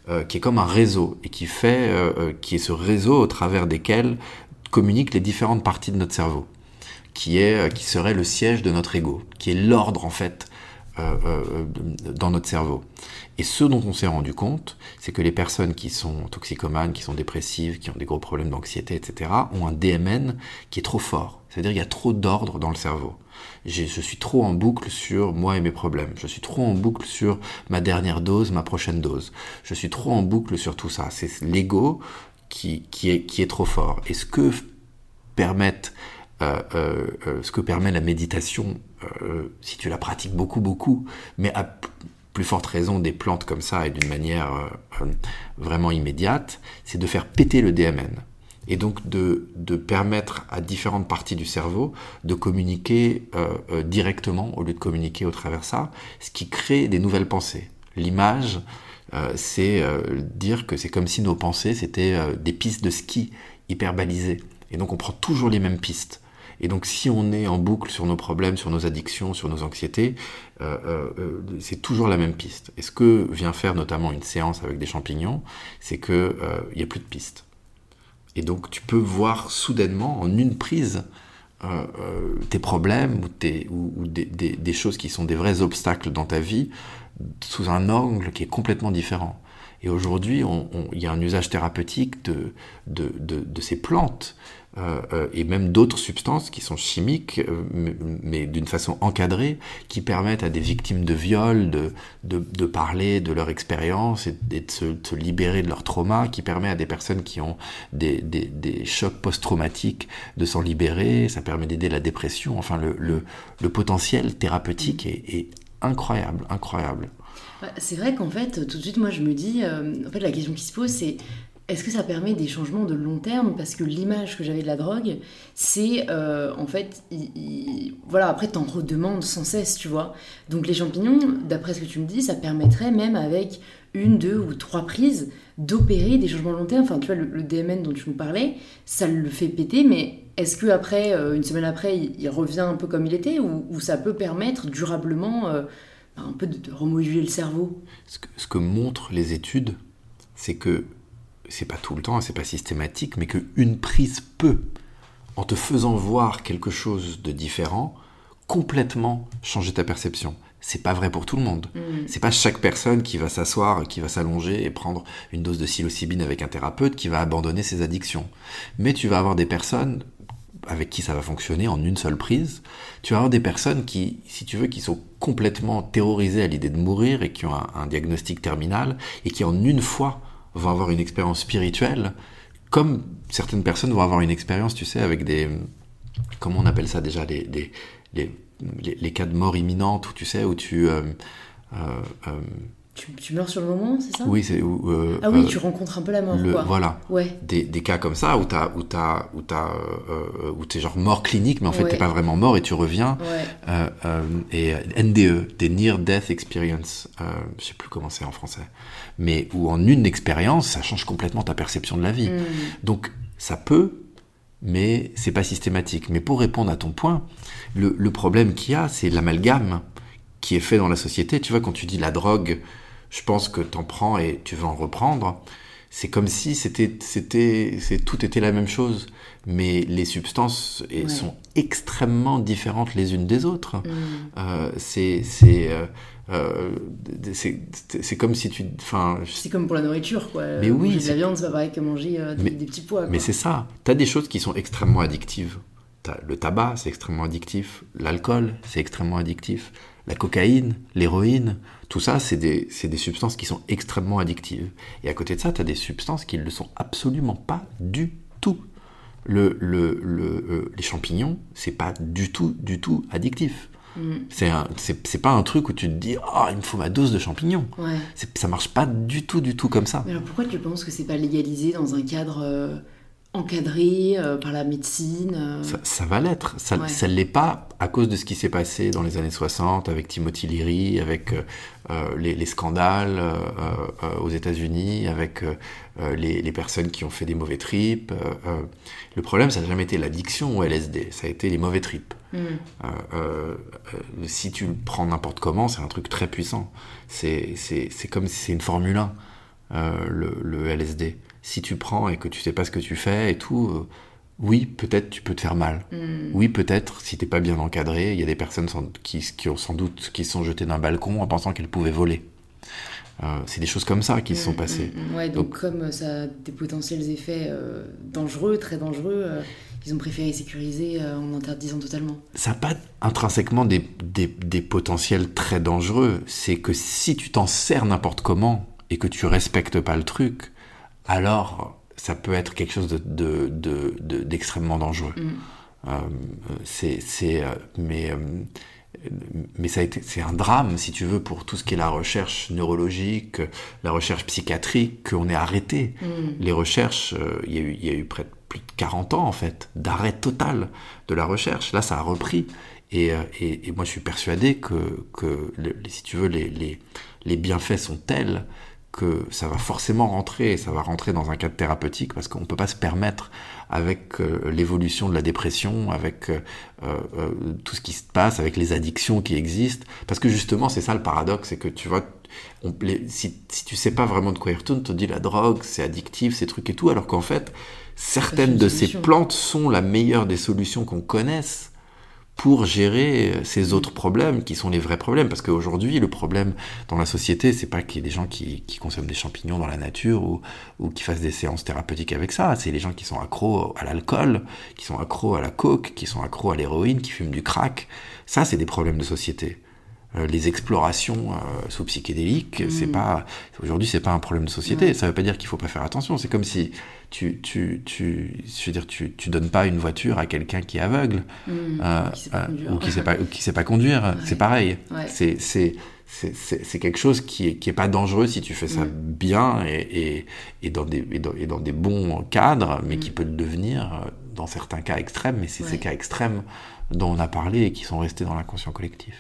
euh, qui est comme un réseau et qui fait, euh, euh, qui est ce réseau au travers desquels communiquent les différentes parties de notre cerveau, qui est, euh, qui serait le siège de notre ego, qui est l'ordre en fait dans notre cerveau. Et ce dont on s'est rendu compte, c'est que les personnes qui sont toxicomanes, qui sont dépressives, qui ont des gros problèmes d'anxiété, etc., ont un DMN qui est trop fort. C'est-à-dire qu'il y a trop d'ordre dans le cerveau. Je suis trop en boucle sur moi et mes problèmes. Je suis trop en boucle sur ma dernière dose, ma prochaine dose. Je suis trop en boucle sur tout ça. C'est l'ego qui, est, trop fort. Et ce que euh, euh, euh, ce que permet la méditation, si tu la pratiques beaucoup, beaucoup, mais à plus forte raison des plantes comme ça et d'une manière vraiment immédiate, c'est de faire péter le DMN. Et donc de, permettre à différentes parties du cerveau de communiquer directement au lieu de communiquer au travers ça, ce qui crée des nouvelles pensées. L'image, c'est dire que c'est comme si nos pensées, c'était des pistes de ski hyper balisées. Et donc on prend toujours les mêmes pistes. Et donc si on est en boucle sur nos problèmes, sur nos addictions, sur nos anxiétés, euh, euh, euh, c'est toujours la même piste. Et ce que vient faire notamment une séance avec des champignons, c'est qu'il n'y a plus de piste. Et donc tu peux voir soudainement en une prise tes problèmes ou, des, choses qui sont des vrais obstacles dans ta vie sous un angle qui est complètement différent. Et aujourd'hui, il y a un usage thérapeutique de, ces plantes euh, euh, et même d'autres substances qui sont chimiques, euh, mais, d'une façon encadrée, qui permettent à des victimes de viol de, de, parler de leur expérience et, de se, libérer de leur trauma, qui permet à des personnes qui ont des, des, chocs post-traumatiques de s'en libérer, ça permet d'aider la dépression, enfin le, le, potentiel thérapeutique est, est incroyable, incroyable. C'est vrai qu'en fait, tout de suite, moi, je me dis, en fait, la question qui se pose, c'est est-ce que ça permet des changements de long terme? Parce que l'image que j'avais de la drogue, c'est euh, en fait, voilà, après t'en redemandes sans cesse, tu vois. Donc les champignons, d'après ce que tu me dis, ça permettrait même avec une, deux ou trois prises d'opérer des changements de long terme. Enfin, tu vois, le, DMN dont tu me parlais, ça le fait péter, mais est-ce que après, euh, une semaine après, il, revient un peu comme il était? Ou, ça peut permettre durablement euh, un peu de, remoduler le cerveau? Ce que montrent les études, c'est que c'est pas tout le temps, c'est pas systématique, mais qu'une prise peut, en te faisant voir quelque chose de différent, complètement changer ta perception. C'est pas vrai pour tout le monde. Mm. C'est pas chaque personne qui va s'asseoir, qui va s'allonger et prendre une dose de psilocybine avec un thérapeute qui va abandonner ses addictions. Mais tu vas avoir des personnes avec qui ça va fonctionner en une seule prise. Tu vas avoir des personnes qui, si tu veux, qui sont complètement terrorisées à l'idée de mourir et qui ont un diagnostic terminal et qui en une fois vont avoir une expérience spirituelle, comme certaines personnes vont avoir une expérience, tu sais, avec des... Comment on appelle ça déjà les, les, les, cas de mort imminente, où tu sais, où tu... Euh, euh, euh, tu, meurs sur le moment, c'est ça? Oui, c'est. ah oui, tu rencontres un peu la mort, quoi. Voilà. Ouais. Des, des, cas comme ça où t'as, où t'as, où t'as, où t'es genre mort clinique, mais en fait t'es pas vraiment mort et tu reviens. Ouais. et NDE, des Near Death Experience, je sais plus comment c'est en français mais où en une expérience, ça change complètement ta perception de la vie. Mm. Donc ça peut, mais c'est pas systématique. Mais pour répondre à ton point, le, le problème qu'il y a, c'est l'amalgame qui est fait dans la société. Tu vois, quand tu dis la drogue, je pense que t'en prends et tu veux en reprendre. C'est comme si c'était, c'était, c'est tout était la même chose, mais les substances sont extrêmement différentes les unes des autres. Mm. Euh, c'est, c'est, euh, euh, c'est comme si tu. C'est comme pour la nourriture, quoi. Mais oui. Manger de la viande, c'est pas pareil que manger euh, des, petits pois. Mais c'est ça. Tu as des choses qui sont extrêmement addictives. le tabac, c'est extrêmement addictif. L'alcool, c'est extrêmement addictif. La cocaïne, l'héroïne, tout ça, c'est des, des, substances qui sont extrêmement addictives. Et à côté de ça, tu as des substances qui ne le sont absolument pas du tout. Le, le, le euh, les champignons, c'est pas du tout, du tout addictif. Mm. C'est pas un truc où tu te dis oh il me faut ma dose de champignons. Ouais. Ça marche pas du tout du tout comme ça. Mais alors pourquoi tu penses que c'est pas légalisé dans un cadre euh, encadré euh, par la médecine euh ça, va l'être. Ça ne l'est pas à cause de ce qui s'est passé dans les années 60 avec Timothy Leary, avec les, les, scandales aux États-Unis, avec les, les, personnes qui ont fait des mauvais trips. le problème ça n'a jamais été l'addiction au LSD, ça a été les mauvais trips. Mm. Euh, euh, euh, si tu le prends n'importe comment, c'est un truc très puissant. C'est comme si c'est une Formule 1, le, le, LSD. Si tu prends et que tu sais pas ce que tu fais et tout, oui, peut-être tu peux te faire mal. Hmm. Oui, peut-être si t'es pas bien encadré, il y a des personnes sans- qui, qui ont sans doute qui sont jetées d'un balcon en pensant qu'elles pouvaient voler. Euh, c'est des choses comme ça qui se sont Mm, passées. mm, mm. Ouais, donc, Donc- comme euh, ça a des potentiels effets euh, dangereux, très dangereux, euh, ils ont préféré sécuriser euh, en interdisant totalement. Ça n'a pas intrinsèquement des, des- des potentiels très dangereux. C'est que si tu t'en sers n'importe comment et que tu respectes pas le truc, alors ça peut être quelque chose de- de- de- de- d'extrêmement dangereux. Mm. Euh, c'est, euh, mais, euh, mais ça a été, c'est un drame, si tu veux, pour tout ce qui est la recherche neurologique, la recherche psychiatrique, qu'on ait arrêté. Mm. Les recherches, euh, il y, a eu- il y a eu près de plus de 40 ans, en fait, d'arrêt total de la recherche. Là, ça a repris. Et, et, et moi, je suis persuadé que, que le- si tu veux, les, les, les bienfaits sont tels que ça va forcément rentrer, ça va rentrer dans un cadre thérapeutique parce qu'on ne peut pas se permettre avec euh, l'évolution de la dépression, avec euh, euh, euh, tout ce qui se passe, avec les addictions qui existent. Parce que justement, c'est ça le paradoxe, c'est que tu vois, on, les- si, si tu sais pas vraiment de quoi il retourne, tu te dis la drogue, c'est addictif, ces trucs et tout, alors qu'en fait, certaines de ces plantes sont la meilleure des solutions qu'on connaisse pour gérer euh, ces autres problèmes qui sont les vrais problèmes. Parce qu'aujourd'hui, le problème dans la société, c'est pas qu'il y ait des gens qui, qui consomment des champignons dans la nature ou, ou qui fassent des séances thérapeutiques avec ça. C'est les gens qui sont accros à l'alcool, qui sont accros à la coke, qui sont accros à l'héroïne, qui fument du crack. Ça, c'est des problèmes de société. Euh, les explorations euh, sous psychédéliques, c'est pas aujourd'hui c'est pas un problème de société. Ouais. Ça veut pas dire qu'il faut pas faire attention. C'est comme si tu tu tu je veux dire tu tu donnes pas une voiture à quelqu'un qui est aveugle Mm. euh, Qui euh, ou qui sait pas ou qui sait pas conduire. C'est pareil. Ouais. C'est c'est c'est- quelque chose qui est, qui est pas dangereux si tu fais ça Mm. bien et, et, et, dans des, et, dans, et dans des bons cadres, mais Mm. qui peut le devenir dans certains cas extrêmes. Mais c'est Ouais. ces cas extrêmes dont on a parlé et qui sont restés dans l'inconscient collectif.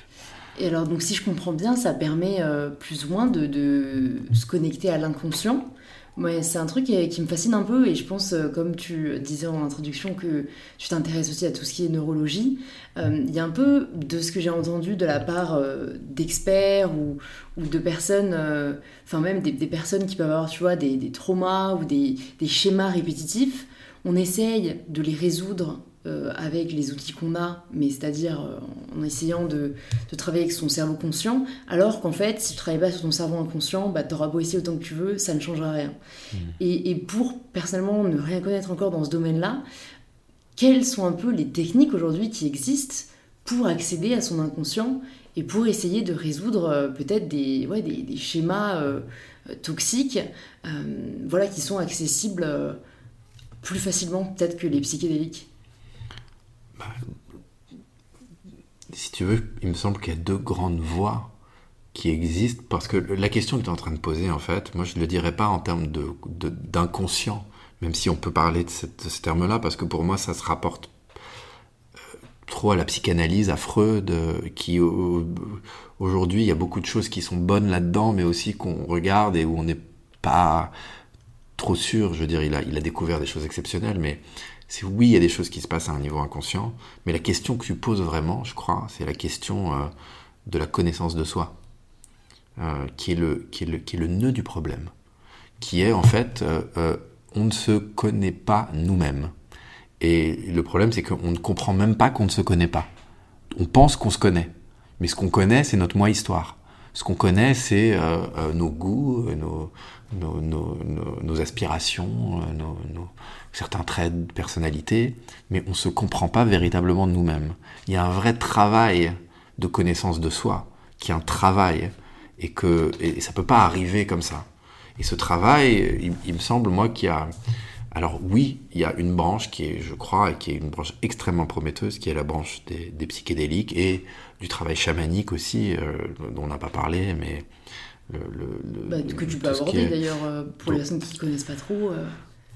Et alors, donc, si je comprends bien, ça permet euh, plus ou moins de, se connecter à l'inconscient. Ouais, c'est un truc qui, me fascine un peu et je pense, euh, comme tu disais en introduction, que tu t'intéresses aussi à tout ce qui est neurologie. Euh, Il y a un peu de ce que j'ai entendu de la part d'experts ou, de personnes, enfin même des, personnes qui peuvent avoir, tu vois, des, traumas ou des schémas répétitifs. On essaye de les résoudre euh, avec les outils qu'on a, mais c'est-à-dire euh, en essayant de, de travailler avec son cerveau conscient, alors qu'en fait, si tu travailles pas sur ton cerveau inconscient, bah, t'auras beau essayer autant que tu veux, ça ne changera rien. Et, et pour personnellement ne rien connaître encore dans ce domaine-là, quelles sont un peu les techniques aujourd'hui qui existent pour accéder à son inconscient et pour essayer de résoudre euh, peut-être des, ouais, des, des schémas toxiques voilà, qui sont accessibles plus facilement peut-être que les psychédéliques? Si tu veux, il me semble qu'il y a deux grandes voies qui existent, parce que la question que tu es en train de poser, en fait, moi je ne le dirais pas en termes de, de- d'inconscient, même si on peut parler de, cette- de ce terme-là, parce que pour moi ça se rapporte euh, trop à la psychanalyse, à Freud, qui au- aujourd'hui il y a beaucoup de choses qui sont bonnes là-dedans, mais aussi qu'on regarde et où on n'est pas trop sûr. Je veux dire, il a, il a découvert des choses exceptionnelles, mais oui, il y a des choses qui se passent à un niveau inconscient, mais la question que tu poses vraiment, je crois, c'est la question euh, de la connaissance de soi, euh, qui, est le, nœud du problème, qui est en fait, euh, on ne se connaît pas nous-mêmes. Et le problème, c'est qu'on ne comprend même pas qu'on ne se connaît pas. On pense qu'on se connaît, mais ce qu'on connaît, c'est notre moi-histoire. Ce qu'on connaît, c'est nos goûts, nos, nos, aspirations, nos- certains traits de personnalité, mais on ne se comprend pas véritablement de nous-mêmes. Il y a un vrai travail de connaissance de soi, qui est un travail, et que et ça peut pas arriver comme ça. Et ce travail, il, il me semble, moi, qu'il y a... Alors oui, il y a une branche qui est, je crois, et qui est une branche extrêmement prometteuse, qui est la branche des, des psychédéliques et du travail chamanique aussi, euh, dont on n'a pas parlé, mais... Le, le- le- Bah, que tu peux aborder est- d'ailleurs euh, pour les personnes qui ne connaissent pas trop. euh.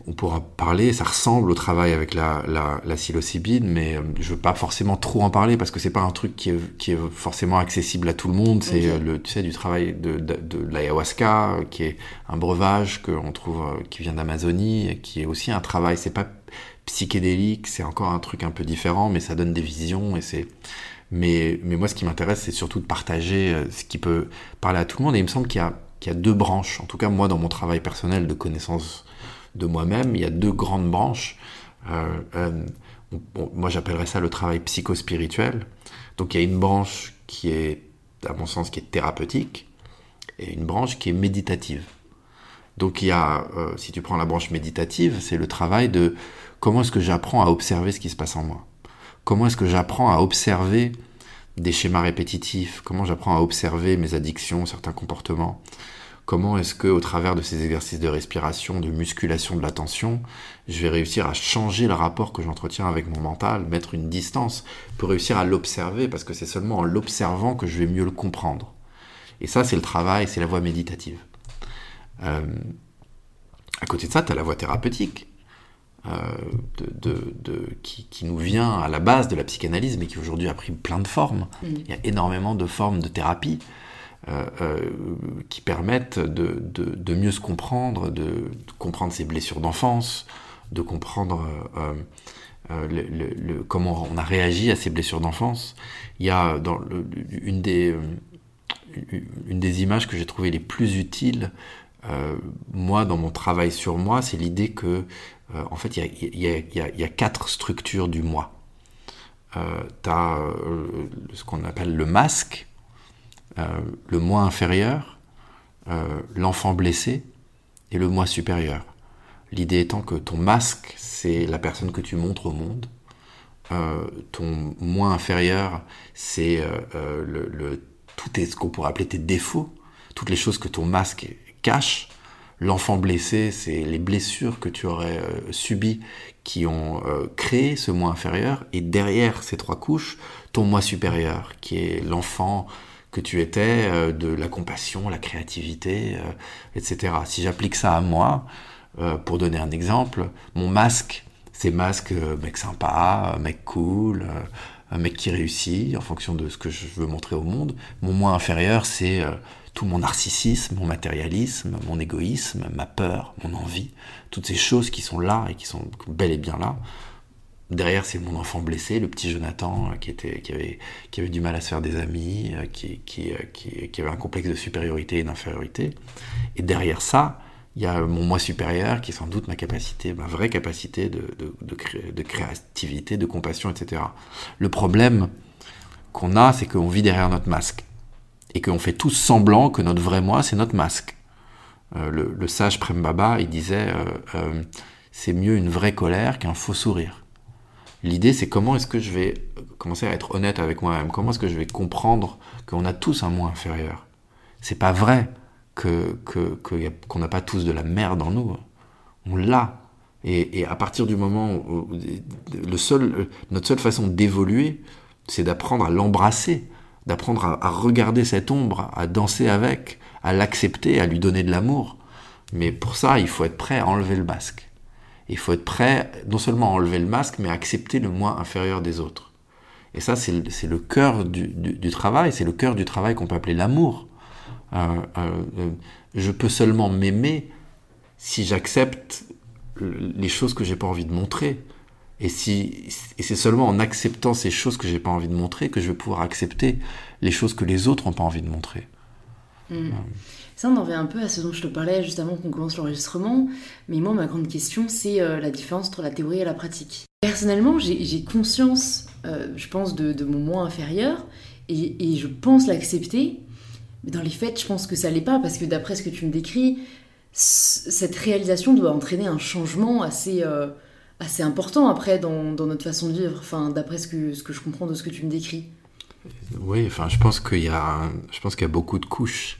On pourra parler, ça ressemble au travail avec la, la, la psilocybine, mais euh, je veux pas forcément trop en parler parce que c'est pas un truc qui est, qui est forcément accessible à tout le monde. C'est euh, le, tu sais, du travail de, de, de l'ayahuasca, euh, qui est un breuvage qu'on trouve, euh, qui vient d'Amazonie, qui est aussi un travail, c'est pas psychédélique, c'est encore un truc un peu différent, mais ça donne des visions et c'est, mais, mais moi, ce qui m'intéresse, c'est surtout de partager ce qui peut parler à tout le monde. Et il me semble qu'il y a, qu'il y a deux branches. En tout cas, moi, dans mon travail personnel de connaissance de moi-même, il y a deux grandes branches. moi, j'appellerais ça le travail psychospirituel. Donc, il y a une branche qui est, à mon sens, qui est thérapeutique et une branche qui est méditative. Donc, il y a, si tu prends la branche méditative, c'est le travail de comment est-ce que j'apprends à observer ce qui se passe en moi. Comment est-ce que j'apprends à observer des schémas répétitifs? Comment j'apprends à observer mes addictions, certains comportements? Comment est-ce que, au travers de ces exercices de respiration, de musculation de l'attention, je vais réussir à changer le rapport que j'entretiens avec mon mental, mettre une distance pour réussir à l'observer, parce que c'est seulement en l'observant que je vais mieux le comprendre. Et ça, c'est le travail, c'est la voie méditative. Euh, à côté de ça, tu as la voie thérapeutique. Euh, de, qui, nous vient à la base de la psychanalyse, mais qui aujourd'hui a pris plein de formes. Mm. Il y a énormément de formes de thérapie qui permettent de, mieux se comprendre, de, comprendre ses blessures d'enfance, de comprendre le, comment on a réagi à ces blessures d'enfance. Il y a une, des, une des images que j'ai trouvées les plus utiles, moi, dans mon travail sur moi, c'est l'idée que euh, en fait, il y, a, quatre structures du moi. Euh, tu as euh, ce qu'on appelle le masque, le moi inférieur, l'enfant blessé et le moi supérieur. L'idée étant que ton masque, c'est la personne que tu montres au monde. ton moi inférieur, c'est le, tout est ce qu'on pourrait appeler tes défauts, toutes les choses que ton masque cache. L'enfant blessé, c'est les blessures que tu aurais euh, subies qui ont euh, créé ce moi inférieur. Et derrière ces trois couches, ton moi supérieur, qui est l'enfant que tu étais, euh, de la compassion, la créativité, etc. Si j'applique ça à moi, pour donner un exemple, mon masque, c'est masque mec sympa, mec cool, un mec qui réussit en fonction de ce que je veux montrer au monde. Mon moi inférieur, c'est tout mon narcissisme, mon matérialisme, mon égoïsme, ma peur, mon envie, toutes ces choses qui sont là et qui sont bel et bien là. Derrière, c'est mon enfant blessé, le petit Jonathan, euh, qui, avait, du mal à se faire des amis, euh, euh, qui, avait un complexe de supériorité et d'infériorité. Et derrière ça, il y a mon moi supérieur, qui est sans doute ma capacité, ma vraie capacité de, créativité, de compassion, etc. Le problème qu'on a, c'est qu'on vit derrière notre masque et qu'on fait tous semblant que notre vrai moi, c'est notre masque. Le, sage Prem Baba, il disait c'est mieux une vraie colère qu'un faux sourire. L'idée, c'est comment est-ce que je vais commencer à être honnête avec moi-même? Comment est-ce que je vais comprendre qu'on a tous un moi inférieur? C'est pas vrai que qu'on n'a pas tous de la merde en nous. On l'a. Et, à partir du moment où, le seul, notre seule façon d'évoluer, c'est d'apprendre à l'embrasser, d'apprendre à, regarder cette ombre, à danser avec, à l'accepter, à lui donner de l'amour. Mais pour ça, il faut être prêt à enlever le masque. Il faut être prêt non seulement à enlever le masque, mais à accepter le moi inférieur des autres. Et ça, c'est le, cœur du, travail, c'est le cœur du travail qu'on peut appeler l'amour. Euh, euh, euh, je peux seulement m'aimer si j'accepte les choses que j'ai pas envie de montrer. Et, si, et c'est seulement en acceptant ces choses que j'ai pas envie de montrer que je vais pouvoir accepter les choses que les autres n'ont pas envie de montrer. Hmm. Ça, on en revient un peu à ce dont je te parlais juste avant qu'on commence l'enregistrement. Mais moi, ma grande question, c'est euh, la différence entre la théorie et la pratique. Personnellement, j'ai conscience, euh, je pense, de, mon moi inférieur et, je pense l'accepter. Mais dans les faits, je pense que ça l'est pas parce que d'après ce que tu me décris, cette réalisation doit entraîner un changement assez. Euh, assez important après dans, notre façon de vivre, enfin, d'après ce que, ce que je comprends de ce que tu me décris. Oui, enfin, je pense qu'il y a, je pense qu'il y a beaucoup de couches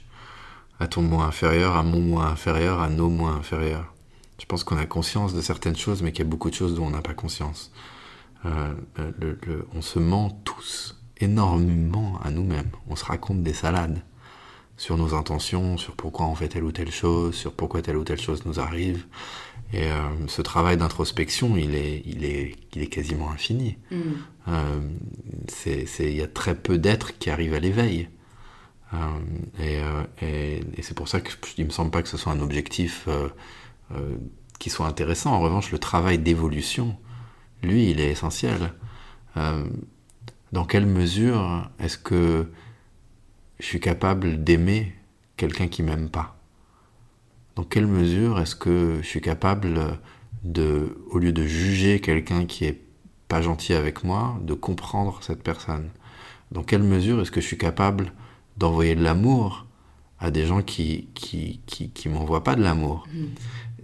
à ton moi inférieur, à mon moi inférieur, à nos moi inférieurs. Je pense qu'on a conscience de certaines choses, mais qu'il y a beaucoup de choses dont on n'a pas conscience. Euh, le, on se ment tous énormément à nous-mêmes. On se raconte des salades sur nos intentions, sur pourquoi on fait telle ou telle chose, sur pourquoi telle ou telle chose nous arrive. Et euh, ce travail d'introspection, il est, il, est, il est quasiment infini. Mm. Euh, il y a très peu d'êtres qui arrivent à l'éveil. Euh, et, euh, et, c'est pour ça qu'il ne me semble pas que ce soit un objectif euh, qui soit intéressant. En revanche, le travail d'évolution, lui, il est essentiel. dans quelle mesure est-ce que je suis capable d'aimer quelqu'un qui m'aime pas? Dans quelle mesure est-ce que je suis capable de, au lieu de juger quelqu'un qui est pas gentil avec moi, de comprendre cette personne? Dans quelle mesure est-ce que je suis capable d'envoyer de l'amour à des gens qui qui, qui, qui m'envoient pas de l'amour Mm.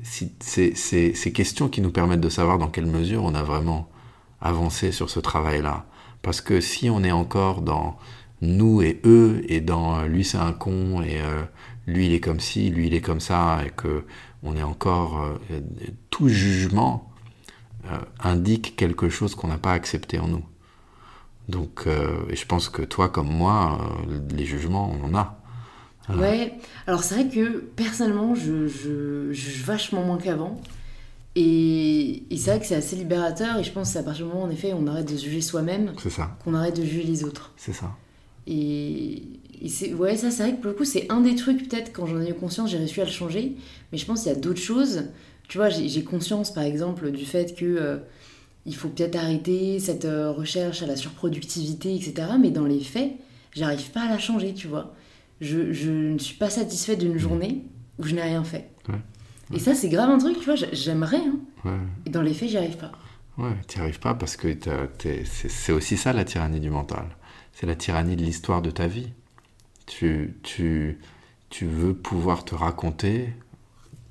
Si- C'est c'est- ces questions qui nous permettent de savoir dans quelle mesure on a vraiment avancé sur ce travail-là. Parce que si on est encore dans nous et eux, et dans euh, lui c'est un con, et euh, lui il est comme ci, lui il est comme ça, et que on est encore... euh, tout jugement euh, indique quelque chose qu'on n'a pas accepté en nous. Donc, euh, et je pense que toi comme moi, euh, les jugements, on en a. Ouais, alors c'est vrai que personnellement, je, je, je juge vachement moins qu'avant. Et, et c'est vrai que c'est assez libérateur. Et je pense que c'est à partir du moment, en effet, où on arrête de se juger soi-même, C'est ça, qu'on arrête de juger les autres. c'est ça. Et, et c'est ouais, ça, c'est vrai que pour le coup, c'est un des trucs, peut-être, quand j'en ai eu conscience, j'ai réussi à le changer. Mais je pense qu'il y a d'autres choses. Tu vois, j'ai j'ai conscience, par exemple, du fait que. euh, il faut peut-être arrêter cette euh, recherche à la surproductivité, etc. Mais dans les faits, j'arrive pas à la changer, tu vois. Je, je ne suis pas satisfaite d'une journée où je n'ai rien fait. Ouais. Et ça, c'est grave un truc, tu vois, j'a- j'aimerais, hein. Ouais. Et dans les faits, j'y arrive pas. Ouais, t'y arrives pas parce que c'est c'est aussi ça la tyrannie du mental. C'est la tyrannie de l'histoire de ta vie. Tu, tu, tu veux pouvoir te raconter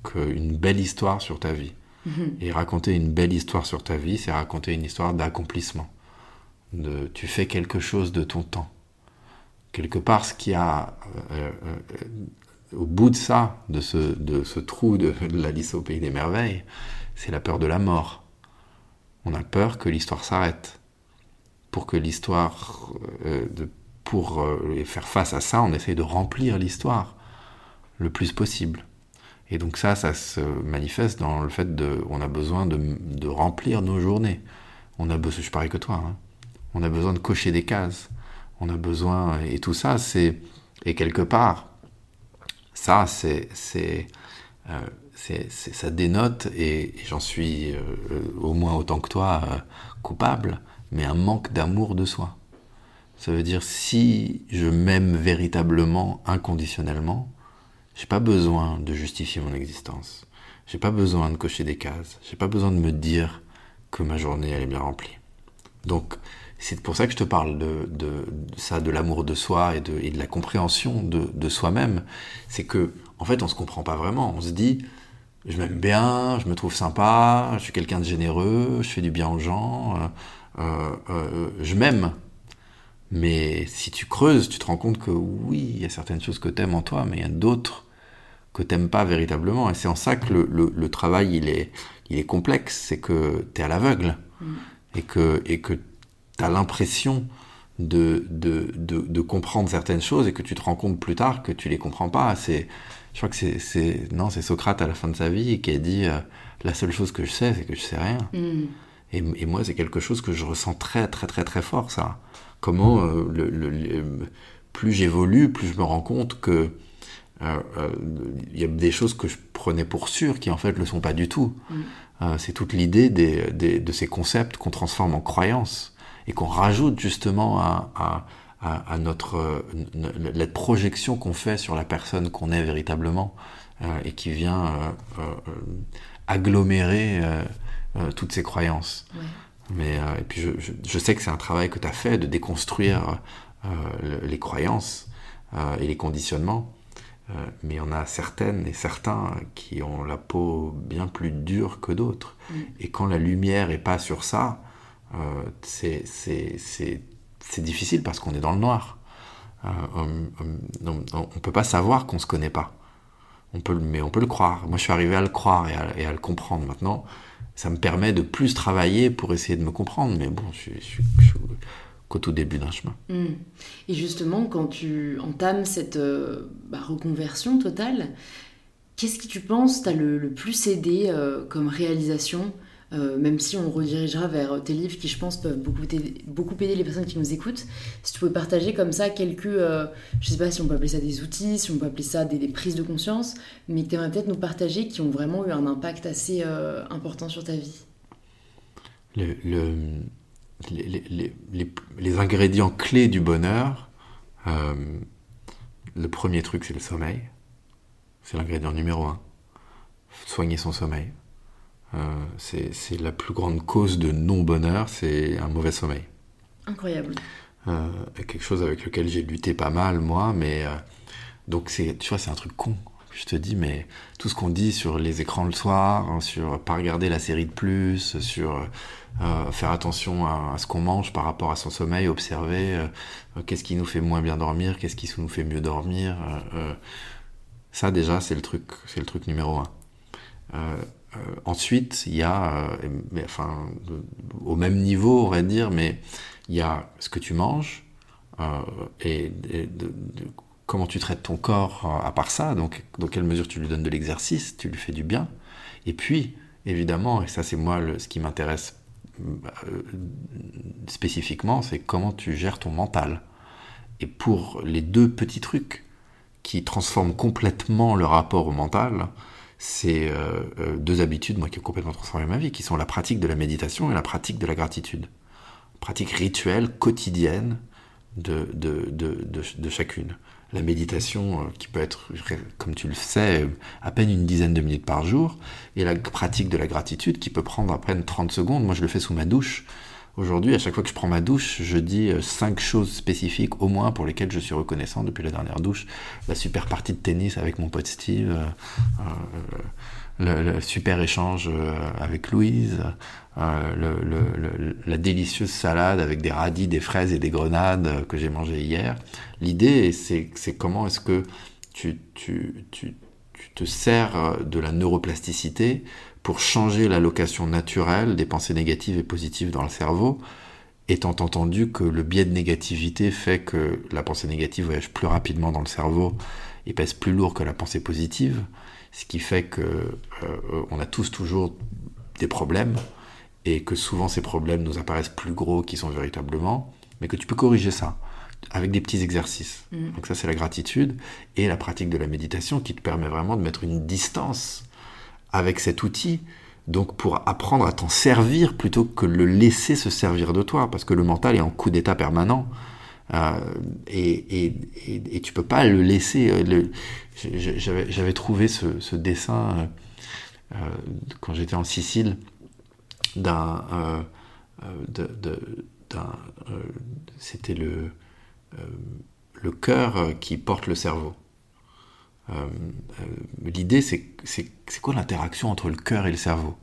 que une belle histoire sur ta vie. Mhm. Et raconter une belle histoire sur ta vie, c'est raconter une histoire d'accomplissement. Tu fais quelque chose de ton temps. Quelque part, ce qu'il y a euh, euh, au bout de ça, de ce, trou de, de l'Alice au pays des merveilles, c'est la peur de la mort. On a peur que l'histoire s'arrête. Pour que l'histoire, euh, pour euh, faire face à ça, on essaye de remplir l'histoire le plus possible. Et donc ça, ça se manifeste dans le fait de, on a besoin de, remplir nos journées. On a besoin, je pareil que toi, hein. on a besoin de cocher des cases. On a besoin, et tout ça, c'est, et quelque part, ça, c'est, c'est, euh, c'est, ça dénote, et, j'en suis euh, au moins autant que toi euh, coupable, mais un manque d'amour de soi. Ça veut dire si je m'aime véritablement, inconditionnellement, j'ai pas besoin de justifier mon existence. J'ai pas besoin de cocher des cases. J'ai pas besoin de me dire que ma journée elle est bien remplie. Donc c'est pour ça que je te parle de, de, ça, de l'amour de soi et de, de la compréhension de, de soi-même. C'est que en fait on se comprend pas vraiment. On se dit je m'aime bien, je me trouve sympa, je suis quelqu'un de généreux, je fais du bien aux gens, euh, euh, euh, je m'aime. Mais si tu creuses, tu te rends compte que oui, il y a certaines choses que t'aimes en toi, mais il y a d'autres que t'aimes pas véritablement. Et c'est en ça que le, le- le travail, il est, il est complexe. C'est que t'es à l'aveugle. Et que, et que t'as l'impression de, de, de, de comprendre certaines choses et que tu te rends compte plus tard que tu les comprends pas. C'est, je crois que c'est, c'est, non, c'est Socrate à la fin de sa vie qui a dit, euh, la seule chose que je sais, c'est que je sais rien. Mhm. Et, et moi, c'est quelque chose que je ressens très, très, très, très fort, ça. Comment, euh, le, le- le- plus j'évolue, plus je me rends compte que il y a des choses que je prenais pour sûres qui, en fait, le sont pas du tout. Mm. Euh, c'est toute l'idée des, des- de ces concepts qu'on transforme en croyances et qu'on rajoute justement à, à, à- à notre euh, la projection qu'on fait sur la personne qu'on est véritablement euh, et qui vient euh, euh, euh, agglomérer euh, euh, toutes ces croyances. Ouais. Mais euh, et puis je, je, je sais que c'est un travail que tu as fait de déconstruire euh, le- les croyances euh, et les conditionnements. Euh, mais il y en a certaines et certains qui ont la peau bien plus dure que d'autres. Mm. Et quand la lumière est pas sur ça, euh, c'est c'est- c'est- c'est difficile parce qu'on est dans le noir. Euh, on, on, on- on peut pas savoir qu'on se connaît pas. On peut, mais on peut le croire. Moi, je suis arrivé à le croire et à, et à le comprendre. Maintenant, ça me permet de plus travailler pour essayer de me comprendre. Mais bon, je je suis- je suis qu'au tout début d'un chemin. Mm. Et justement, quand tu entames cette euh, bah, reconversion totale, qu'est-ce qui tu penses t'a le, le plus aidé euh, comme réalisation euh, même si on redirigera vers tes livres qui, je pense, peuvent beaucoup aider, beaucoup aider les personnes qui nous écoutent. Si tu pouvais partager comme ça quelques, euh, je sais pas si on peut appeler ça des outils, si on peut appeler ça des, des prises de conscience, mais que tu aimerais peut-être nous partager qui ont vraiment eu un impact assez euh, important sur ta vie? Le, le, les, les, les, les, ingrédients clés du bonheur, euh, le premier truc, c'est le sommeil. C'est l'ingrédient numéro un. Soigner son sommeil. c'est la plus grande cause de non-bonheur, c'est un mauvais sommeil. Incroyable. quelque chose avec lequel j'ai lutté pas mal, moi, mais donc tu vois, c'est un truc con. Je te dis, mais tout ce qu'on dit sur les écrans le soir, hein, sur pas regarder la série de plus, sur euh, faire attention à, ce qu'on mange par rapport à son sommeil, observer euh, qu'est-ce qui nous fait moins bien dormir, qu'est-ce qui nous fait mieux dormir. Euh, ça déjà, c'est le truc, c'est le truc numéro un. ensuite, il y a, mais, enfin, au même niveau, on va dire, mais il y a ce que tu manges et, de, comment tu traites ton corps à part ça, donc dans quelle mesure tu lui donnes de l'exercice, tu lui fais du bien. Et puis, évidemment, et ça c'est moi ce qui m'intéresse euh, spécifiquement, c'est comment tu gères ton mental. Et pour les deux petits trucs qui transforment complètement le rapport au mental, c'est euh, euh, deux habitudes, moi, qui ont complètement transformé ma vie, qui sont la pratique de la méditation et la pratique de la gratitude. Pratique rituelle, quotidienne de chacune la méditation euh, qui peut être, comme tu le sais, à peine une dizaine de minutes par jour, et la pratique de la gratitude qui peut prendre à peine 30 secondes. Moi, je le fais sous ma douche. Aujourd'hui, à chaque fois que je prends ma douche, je dis euh, cinq choses spécifiques au moins pour lesquelles je suis reconnaissant depuis la dernière douche. La super partie de tennis avec mon pote Steve, euh, le, super échange avec Louise, la délicieuse salade avec des radis, des fraises et des grenades que j'ai mangé hier. L'idée, c'est comment est-ce que tu, te sers de la neuroplasticité pour changer l'allocation naturelle des pensées négatives et positives dans le cerveau, étant entendu que le biais de négativité fait que la pensée négative voyage plus rapidement dans le cerveau et pèse plus lourd que la pensée positive, ce qui fait que euh, on a tous toujours des problèmes et que souvent ces problèmes nous apparaissent plus gros qu'ils sont véritablement, mais que tu peux corriger ça avec des petits exercices. Mm. Donc ça, c'est la gratitude et la pratique de la méditation qui te permet vraiment de mettre une distance avec cet outil. Donc pour apprendre à t'en servir plutôt que le laisser se servir de toi, parce que le mental est en coup d'état permanent. Euh, et, et, et, tu peux pas le laisser. Euh, j'avais trouvé ce, dessin euh, quand j'étais en Sicile d'un, c'était le euh, le cœur euh, qui porte le cerveau. Euh, l'idée, c'est, quoi l'interaction entre le cœur et le cerveau?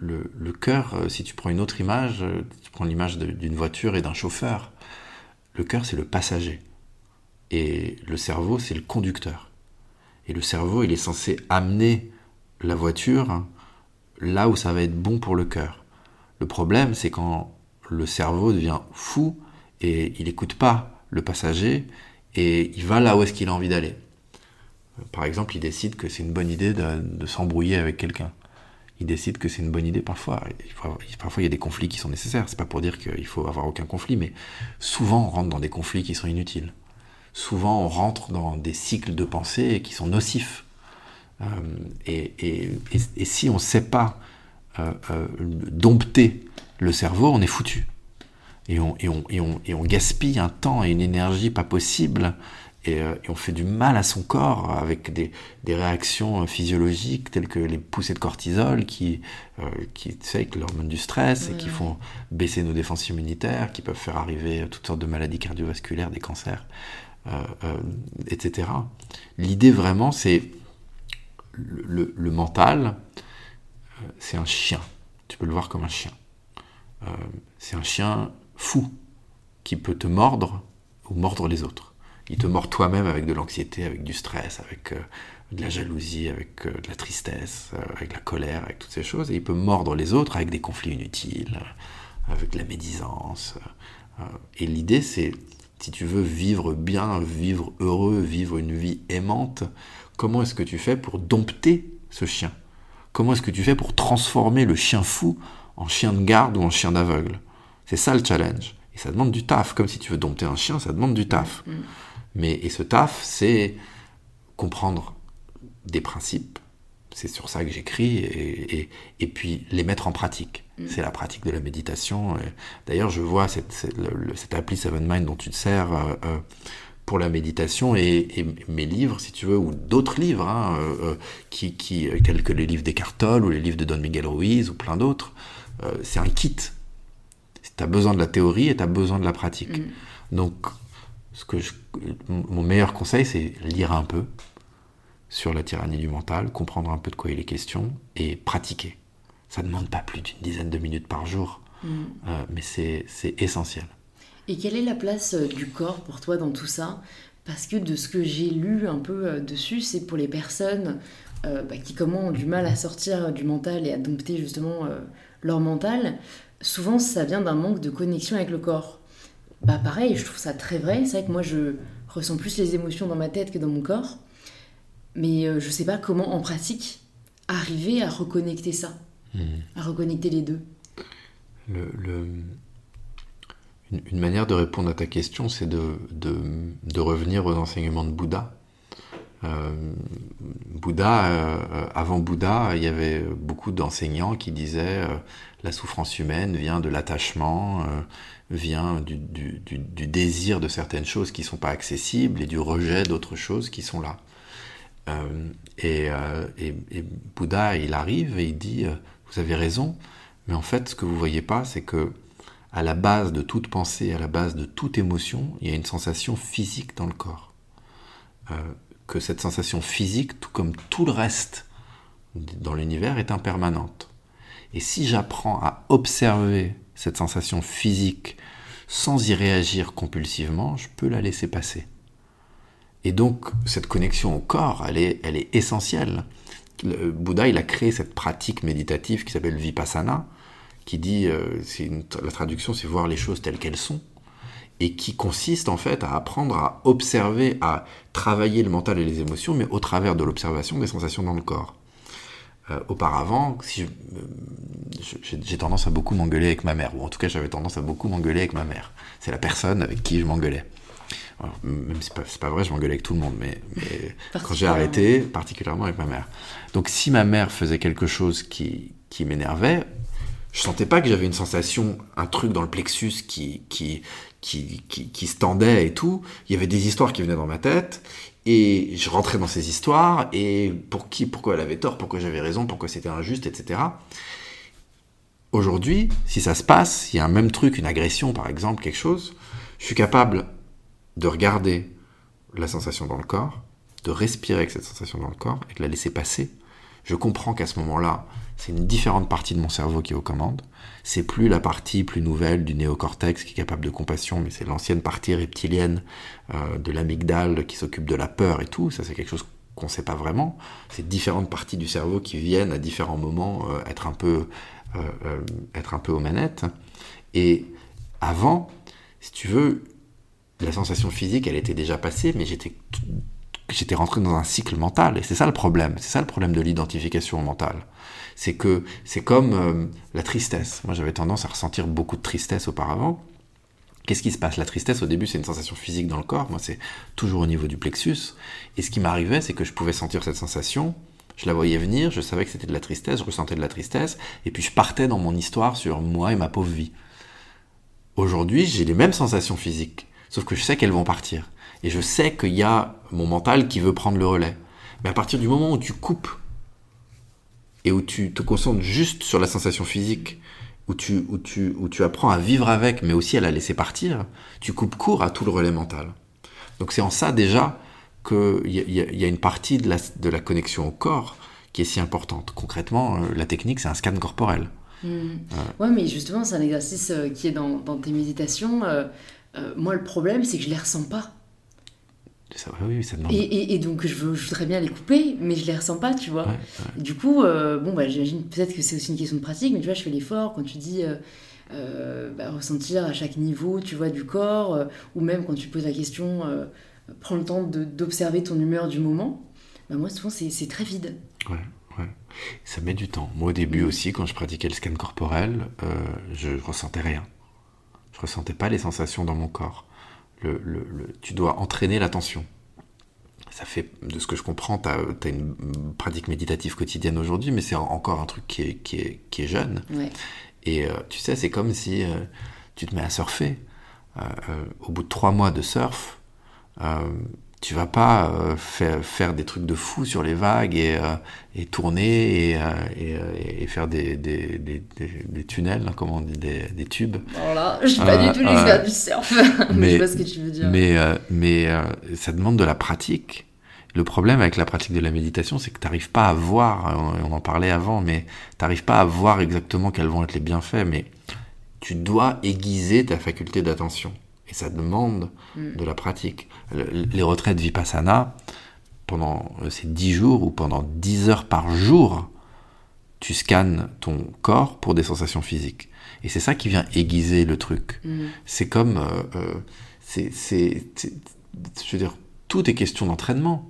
Le, le, cœur, si tu prends une autre image, tu prends l'image d'une voiture et d'un chauffeur, le cœur c'est le passager et le cerveau c'est le conducteur. Et le cerveau il est censé amener la voiture là où ça va être bon pour le cœur. Le problème c'est quand le cerveau devient fou et il n'écoute pas le passager et il va là où est-ce qu'il a envie d'aller. Par exemple, il décide que c'est une bonne idée de, s'embrouiller avec quelqu'un. Il décide que c'est une bonne idée parfois. parfois, il y a des conflits qui sont nécessaires. C'est pas pour dire qu'il faut avoir aucun conflit, mais souvent on rentre dans des conflits qui sont inutiles. Souvent, on rentre dans des cycles de pensée qui sont nocifs. Euh, et, si on ne sait pas euh, euh, dompter le cerveau, on est foutu et on, et, on, et, on, et on, gaspille un temps et une énergie pas possible et, euh, on fait du mal à son corps avec des, des, réactions physiologiques telles que les poussées de cortisol qui, euh, qui tu sais, l'hormone du stress et qui font baisser nos défenses immunitaires, qui peuvent faire arriver toutes sortes de maladies cardiovasculaires, des cancers, euh etc. L'idée vraiment, c'est le, mental, euh, c'est un chien. Tu peux le voir comme un chien. c'est un chien fou qui peut te mordre ou mordre les autres. Il te mord toi-même avec de l'anxiété, avec du stress, avec euh, de la jalousie, avec euh, de la tristesse, euh, avec la colère, avec toutes ces choses. Et il peut mordre les autres avec des conflits inutiles, avec de la médisance. et l'idée, c'est, si tu veux vivre bien, vivre heureux, vivre une vie aimante, comment est-ce que tu fais pour dompter ce chien? Comment est-ce que tu fais pour transformer le chien fou en chien de garde ou en chien d'aveugle? C'est ça le challenge. Et ça demande du taf. Comme si tu veux dompter un chien, ça demande du taf. Mm. Mais, et ce taf, c'est comprendre des principes. C'est sur ça que j'écris. Et, et, puis les mettre en pratique. Mm. C'est la pratique de la méditation. D'ailleurs, je vois cette, cette, cette appli Seven Mind dont tu te sers. Euh, euh, pour la méditation et, mes livres, si tu veux, ou d'autres livres, hein, qui, qui, tels que les livres d'Eckhart ou les livres de Don Miguel Ruiz ou plein d'autres, c'est un kit. Tu as besoin de la théorie et tu as besoin de la pratique. Mm. Donc, ce que mon meilleur conseil, c'est lire un peu sur la tyrannie du mental, comprendre un peu de quoi il est question et pratiquer. Ça ne demande pas plus d'une dizaine de minutes par jour, mm. euh, mais c'est essentiel. Et quelle est la place euh, du corps pour toi dans tout ça? Parce que de ce que j'ai lu un peu euh, dessus, c'est pour les personnes bah, qui comment ont du mal à sortir du mental et à dompter justement leur mental. Souvent, ça vient d'un manque de connexion avec le corps. Bah pareil, je trouve ça très vrai. C'est vrai que moi, je ressens plus les émotions dans ma tête que dans mon corps. Mais je je sais pas comment, en pratique, arriver à reconnecter ça. Hmm. à reconnecter les deux une, manière de répondre à ta question, c'est de, revenir aux enseignements de Bouddha. Euh, Bouddha, euh, avant Bouddha, il y avait beaucoup d'enseignants qui disaient euh, la souffrance humaine vient de l'attachement, vient du, désir de certaines choses qui ne sont pas accessibles et du rejet d'autres choses qui sont là. Et, et, Bouddha, il arrive et il dit vous avez raison, mais en fait, ce que vous voyez pas, c'est que à la base de toute pensée, à la base de toute émotion, il y a une sensation physique dans le corps. Euh, que cette sensation physique, tout comme tout le reste dans l'univers, est impermanente. Et si j'apprends à observer cette sensation physique sans y réagir compulsivement, je peux la laisser passer. Et donc, cette connexion au corps, elle est, elle est essentielle le Bouddha, il a créé cette pratique méditative qui s'appelle Vipassana, qui dit, euh, la traduction, c'est voir les choses telles qu'elles sont, et qui consiste en fait à apprendre à observer, à travailler le mental et les émotions, mais au travers de l'observation des sensations dans le corps. Euh, auparavant, si j'ai tendance à beaucoup m'engueuler avec ma mère, ou en tout cas j'avais tendance à beaucoup m'engueuler avec ma mère. C'est la personne avec qui je m'engueulais même c'est pas, vrai, je m'engueulais avec tout le monde, mais, quand j'ai arrêté, particulièrement avec ma mère. Donc si ma mère faisait quelque chose qui, qui m'énervait, je sentais pas que j'avais une sensation, un truc dans le plexus qui, qui, qui, qui, se tendait et tout. Il y avait des histoires qui venaient dans ma tête, et je rentrais dans ces histoires, et pour qui, pourquoi elle avait tort, pourquoi j'avais raison, pourquoi c'était injuste, etc. Aujourd'hui, si ça se passe, il y a un même truc, une agression par exemple, quelque chose, je suis capable de regarder la sensation dans le corps, de respirer avec cette sensation dans le corps et de la laisser passer. Je comprends qu'à ce moment-là, c'est une différente partie de mon cerveau qui est aux commandes. C'est plus la partie plus nouvelle du néocortex qui est capable de compassion, mais c'est l'ancienne partie reptilienne euh, de l'amygdale qui s'occupe de la peur et tout. Ça, c'est quelque chose qu'on ne sait pas vraiment. C'est différentes parties du cerveau qui viennent à différents moments euh, être, un peu, euh, être un peu aux manettes. Et avant, si tu veux, la sensation physique, elle était déjà passée, mais j'étais j'étais rentré dans un cycle mental et c'est ça le problème c'est ça le problème de l'identification mentale c'est que c'est comme euh, la tristesse. Moi j'avais tendance à ressentir beaucoup de tristesse auparavant. Qu'est-ce qui se passe? La tristesse au début c'est une sensation physique dans le corps. Moi c'est toujours au niveau du plexus. Et ce qui m'arrivait c'est que je pouvais sentir cette sensation. Je la voyais venir je savais que c'était de la tristesse je ressentais de la tristesse. Et puis je partais dans mon histoire sur moi et ma pauvre vie. Aujourd'hui j'ai les mêmes sensations physiques Sauf que je sais qu'elles vont partir. Et je sais qu'il y a mon mental qui veut prendre le relais. Mais à partir du moment où tu coupes et où tu te concentres juste sur la sensation physique, où tu, où tu, où tu apprends à vivre avec, mais aussi à la laisser partir, tu coupes court à tout le relais mental. Donc c'est en ça déjà qu'il y, y, a une partie de la, de la, connexion au corps qui est si importante. Concrètement, euh, la technique, c'est un scan corporel. Mmh. Ouais. mais justement, c'est un exercice euh, qui est dans, dans tes méditations. Euh, euh, moi, le problème, c'est que je les ressens pas. Ça, oui, ça et, et, et, donc, je, veux, je, voudrais bien les couper, mais je les ressens pas, tu vois. Du coup, euh, bon, bah, j'imagine peut-être que c'est aussi une question de pratique, mais tu vois, je fais l'effort quand tu dis euh, bah, ressentir à chaque niveau, tu vois, du corps, ou même quand tu poses la question, prends le temps d'observer ton humeur du moment. Bah, moi, souvent, c'est très vide. Ouais, ouais. Ça met du temps. Moi, au début mm. aussi, quand je pratiquais le scan corporel, je ressentais rien. Je ressentais pas les sensations dans mon corps. Le, tu dois entraîner l'attention. Ça fait, de ce que je comprends, tu as, une pratique méditative quotidienne aujourd'hui, mais c'est encore un truc qui est, qui est, qui est jeune. Et euh, tu sais, c'est comme si euh, tu te mets à surfer. Euh, au bout de trois mois de surf, tu vas pas euh, faire, faire, des trucs de fou sur les vagues et, euh, et tourner et, euh, et, et, faire des, des, des, des tunnels, hein, comment on dit, des, tubes. Voilà, je suis pas du tout l'expert du surf, mais, je sais pas ce que tu veux dire. Mais, mais ça demande de la pratique. Le problème avec la pratique de la méditation, c'est que tu n'arrives pas à voir, on en parlait avant, mais tu n'arrives pas à voir exactement quels vont être les bienfaits, mais tu dois aiguiser ta faculté d'attention. Et ça demande mm. de la pratique. Les retraites Vipassana, pendant euh, ces 10 jours ou pendant 10 heures par jour, tu scannes ton corps pour des sensations physiques. Et c'est ça qui vient aiguiser le truc. Mm. C'est comme... Euh, euh, c'est, je veux dire, tout est question d'entraînement.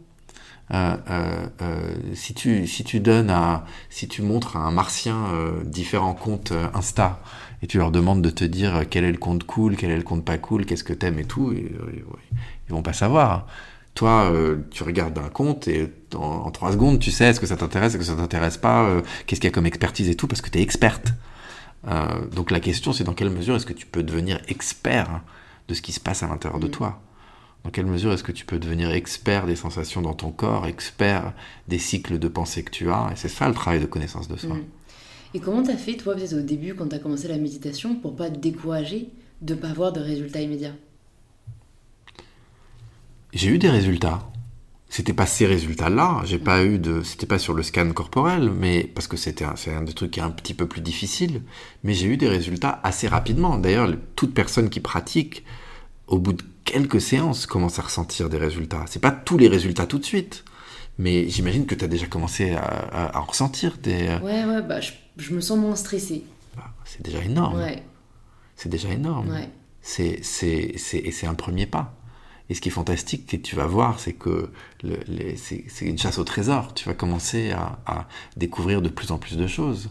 si tu si tu donnes à si tu montres à un martien différents comptes Insta et tu leur demandes de te dire quel est le compte cool, quel est le compte pas cool, qu'est-ce que t'aimes et tout, et, ils vont pas savoir. Toi, euh, tu regardes un compte et en, trois secondes, tu sais est-ce que ça t'intéresse, est-ce que ça t'intéresse pas, euh, qu'est-ce qu'il y a comme expertise et tout, parce que tu es experte. Euh, donc la question, c'est dans quelle mesure est-ce que tu peux devenir expert de ce qui se passe à l'intérieur de mm. toi? Dans quelle mesure est-ce que tu peux devenir expert des sensations dans ton corps, expert des cycles de pensée que tu as? Et c'est ça le travail de connaissance de soi. Mm. Et comment t'as fait, toi, au début, quand t'as commencé la méditation, pour pas te décourager de pas avoir de résultats immédiats? J'ai eu des résultats. C'était pas ces résultats-là. J'ai pas eu de. C'était pas sur le scan corporel, mais parce que c'était un, c'est un des trucs qui est un petit peu plus difficile. Mais j'ai eu des résultats assez rapidement. D'ailleurs, toute personne qui pratique, au bout de quelques séances, commence à ressentir des résultats. C'est pas tous les résultats tout de suite. Mais j'imagine que tu as déjà commencé à, à, ressentir des. Euh, ouais, ouais, bah, je, je me sens moins stressée. Bah, c'est déjà énorme. Ouais. C'est déjà énorme. Ouais. C'est, c'est, c'est, et c'est un premier pas. Et ce qui est fantastique, que tu vas voir, c'est que le, les, c'est, c'est une chasse au trésor. Tu vas commencer à, à découvrir de plus en plus de choses.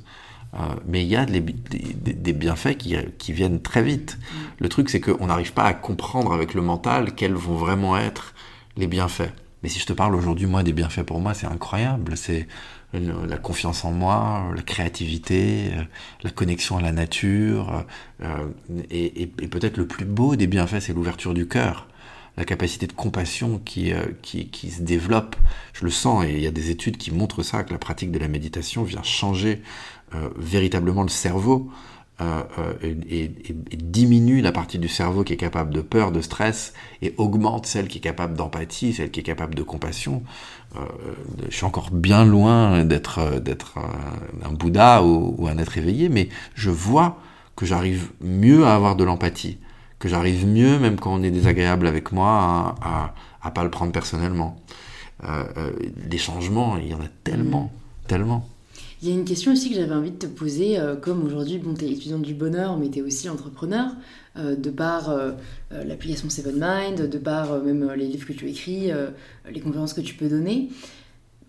Euh, mais il y a des, des, des bienfaits qui, qui, viennent très vite. Mm. Le truc, c'est qu'on n'arrive pas à comprendre avec le mental quels vont vraiment être les bienfaits. Mais si je te parle aujourd'hui, moi, des bienfaits pour moi, c'est incroyable. C'est la confiance en moi, la créativité, euh, la connexion à la nature. Euh, et, peut-être le plus beau des bienfaits, c'est l'ouverture du cœur. La capacité de compassion euh, qui, qui, se développe. Je le sens et il y a des études qui montrent ça, que la pratique de la méditation vient changer véritablement le cerveau. Euh, euh, et, diminue la partie du cerveau qui est capable de peur, de stress, et augmente celle qui est capable d'empathie, celle qui est capable de compassion. Euh, je suis encore bien loin d'être d'être un, Bouddha ou, un être éveillé, mais je vois que j'arrive mieux à avoir de l'empathie, que j'arrive mieux, même quand on est désagréable avec moi, à, à, pas le prendre personnellement. les changements, il y en a tellement, tellement. Il y a une question aussi que j'avais envie de te poser, euh, comme aujourd'hui, bon, tu es étudiante du bonheur, mais tu es aussi entrepreneur, euh, de par euh, l'application Seven Mind, de par même les livres que tu écris, les conférences que tu peux donner.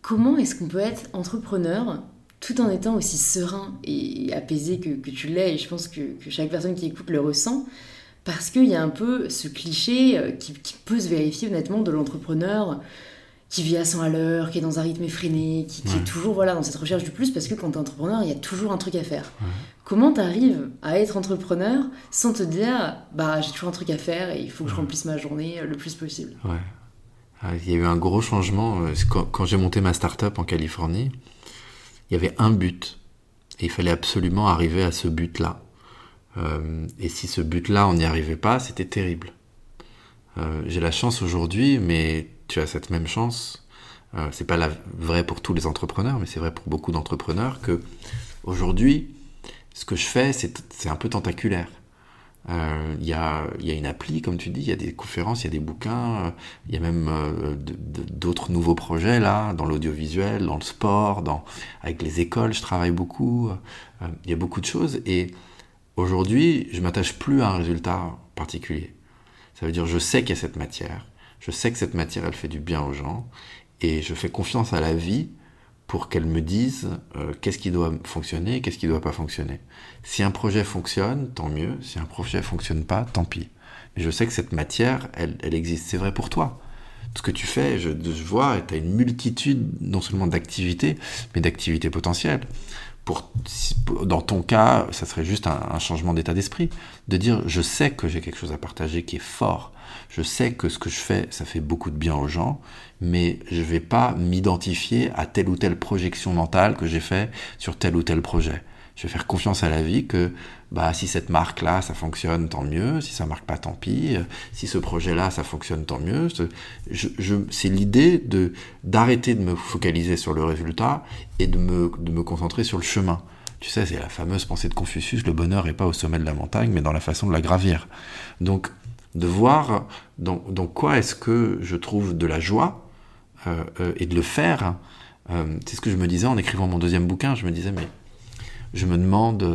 Comment est-ce qu'on peut être entrepreneur tout en étant aussi serein et apaisé que, tu l'es? Et je pense que, que, chaque personne qui écoute le ressent, parce qu'il y a un peu ce cliché qui, qui peut se vérifier honnêtement de l'entrepreneur qui vit à 100 à l'heure, qui est dans un rythme effréné, qui, est toujours voilà, dans cette recherche du plus, parce que quand tu es entrepreneur, il y a toujours un truc à faire. Comment tu arrives à être entrepreneur sans te dire, bah j'ai toujours un truc à faire et il faut que je remplisse ma journée le plus possible? Ouais. Ah, il y a eu un gros changement. Euh, quand, j'ai monté ma start-up en Californie, il y avait un but. Et il fallait absolument arriver à ce but-là. Euh, et si ce but-là, on n'y arrivait pas, c'était terrible. Euh, j'ai la chance aujourd'hui, mais tu as cette même chance. Euh, c'est pas vrai pour tous les entrepreneurs, mais c'est vrai pour beaucoup d'entrepreneurs que aujourd'hui, ce que je fais, c'est un peu tentaculaire. Il euh, y, a, une appli, comme tu dis, il y a des conférences, il y a des bouquins, il y a même euh, d'autres nouveaux projets là, dans l'audiovisuel, dans le sport, avec les écoles, je travaille beaucoup. Il y a beaucoup de choses et aujourd'hui, je m'attache plus à un résultat particulier. Ça veut dire, je sais qu'il y a cette matière, je sais que cette matière, elle fait du bien aux gens, et je fais confiance à la vie pour qu'elle me dise euh, qu'est-ce qui doit fonctionner qu'est-ce qui ne doit pas fonctionner. Si un projet fonctionne, tant mieux. Si un projet fonctionne pas, tant pis. Mais je sais que cette matière, elle, existe. C'est vrai pour toi. Ce que tu fais, je, je vois, tu as une multitude non seulement d'activités, mais d'activités potentielles. pour, dans ton cas, ça serait juste un, changement d'état d'esprit, de dire je sais que j'ai quelque chose à partager qui est fort, je sais que ce que je fais, ça fait beaucoup de bien aux gens, mais je vais pas m'identifier à telle ou telle projection mentale que j'ai fait sur tel ou tel projet. Je vais faire confiance à la vie que bah si cette marque là ça fonctionne tant mieux, si ça marque pas tant pis, si ce projet là ça fonctionne tant mieux. Je, c'est l'idée de d'arrêter de me focaliser sur le résultat et de me, de me concentrer sur le chemin. Tu sais, c'est la fameuse pensée de Confucius, le bonheur n'est pas au sommet de la montagne, mais dans la façon de la gravir. Donc, de voir dans, dans quoi est-ce que je trouve de la joie euh, euh, et de le faire. Euh, c'est ce que je me disais en écrivant mon deuxième bouquin. Je me disais, mais je me demande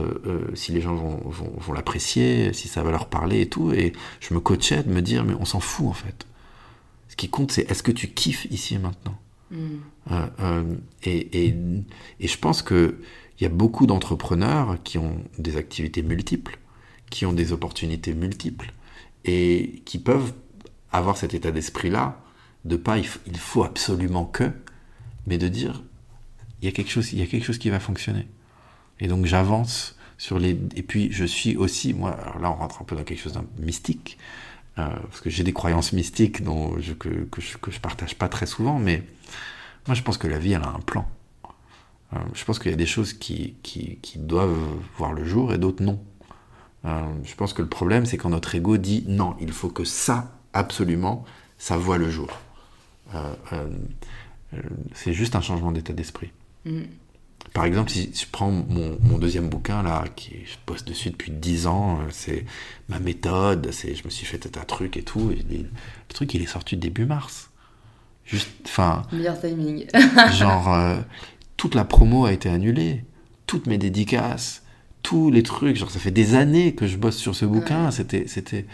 si les gens vont, vont, vont l'apprécier, si ça va leur parler et tout. Et je me coachais de me dire, mais on s'en fout en fait. Ce qui compte, c'est est-ce que tu kiffes ici et maintenant mm. et, et, et, je pense qu'il y a beaucoup d'entrepreneurs qui ont des activités multiples, qui ont des opportunités multiples, et qui peuvent avoir cet état d'esprit-là, de pas il faut absolument que, mais de dire il y a quelque chose, il y a quelque chose qui va fonctionner. Et donc j'avance sur les. Et puis je suis aussi, moi, alors là on rentre un peu dans quelque chose d'un mystique, euh, parce que j'ai des croyances mystiques dont que, que, je, que je partage pas très souvent, mais moi je pense que la vie elle a un plan. Euh, je pense qu'il y a des choses qui, qui, doivent voir le jour et d'autres non. Euh, je pense que le problème c'est quand notre ego dit non, il faut que ça, absolument, ça voit le jour. Euh, euh, c'est juste un changement d'état d'esprit. Mm. Par exemple, si je prends mon, mon, deuxième bouquin, là, qui je bosse dessus depuis 10 ans, c'est ma méthode, c'est, je me suis fait un truc et tout, et le truc, il est sorti début mars. Juste, enfin... Meilleur timing. genre, toute la promo a été annulée, toutes mes dédicaces, tous les trucs, genre, ça fait des années que je bosse sur ce bouquin, c'était, c'était...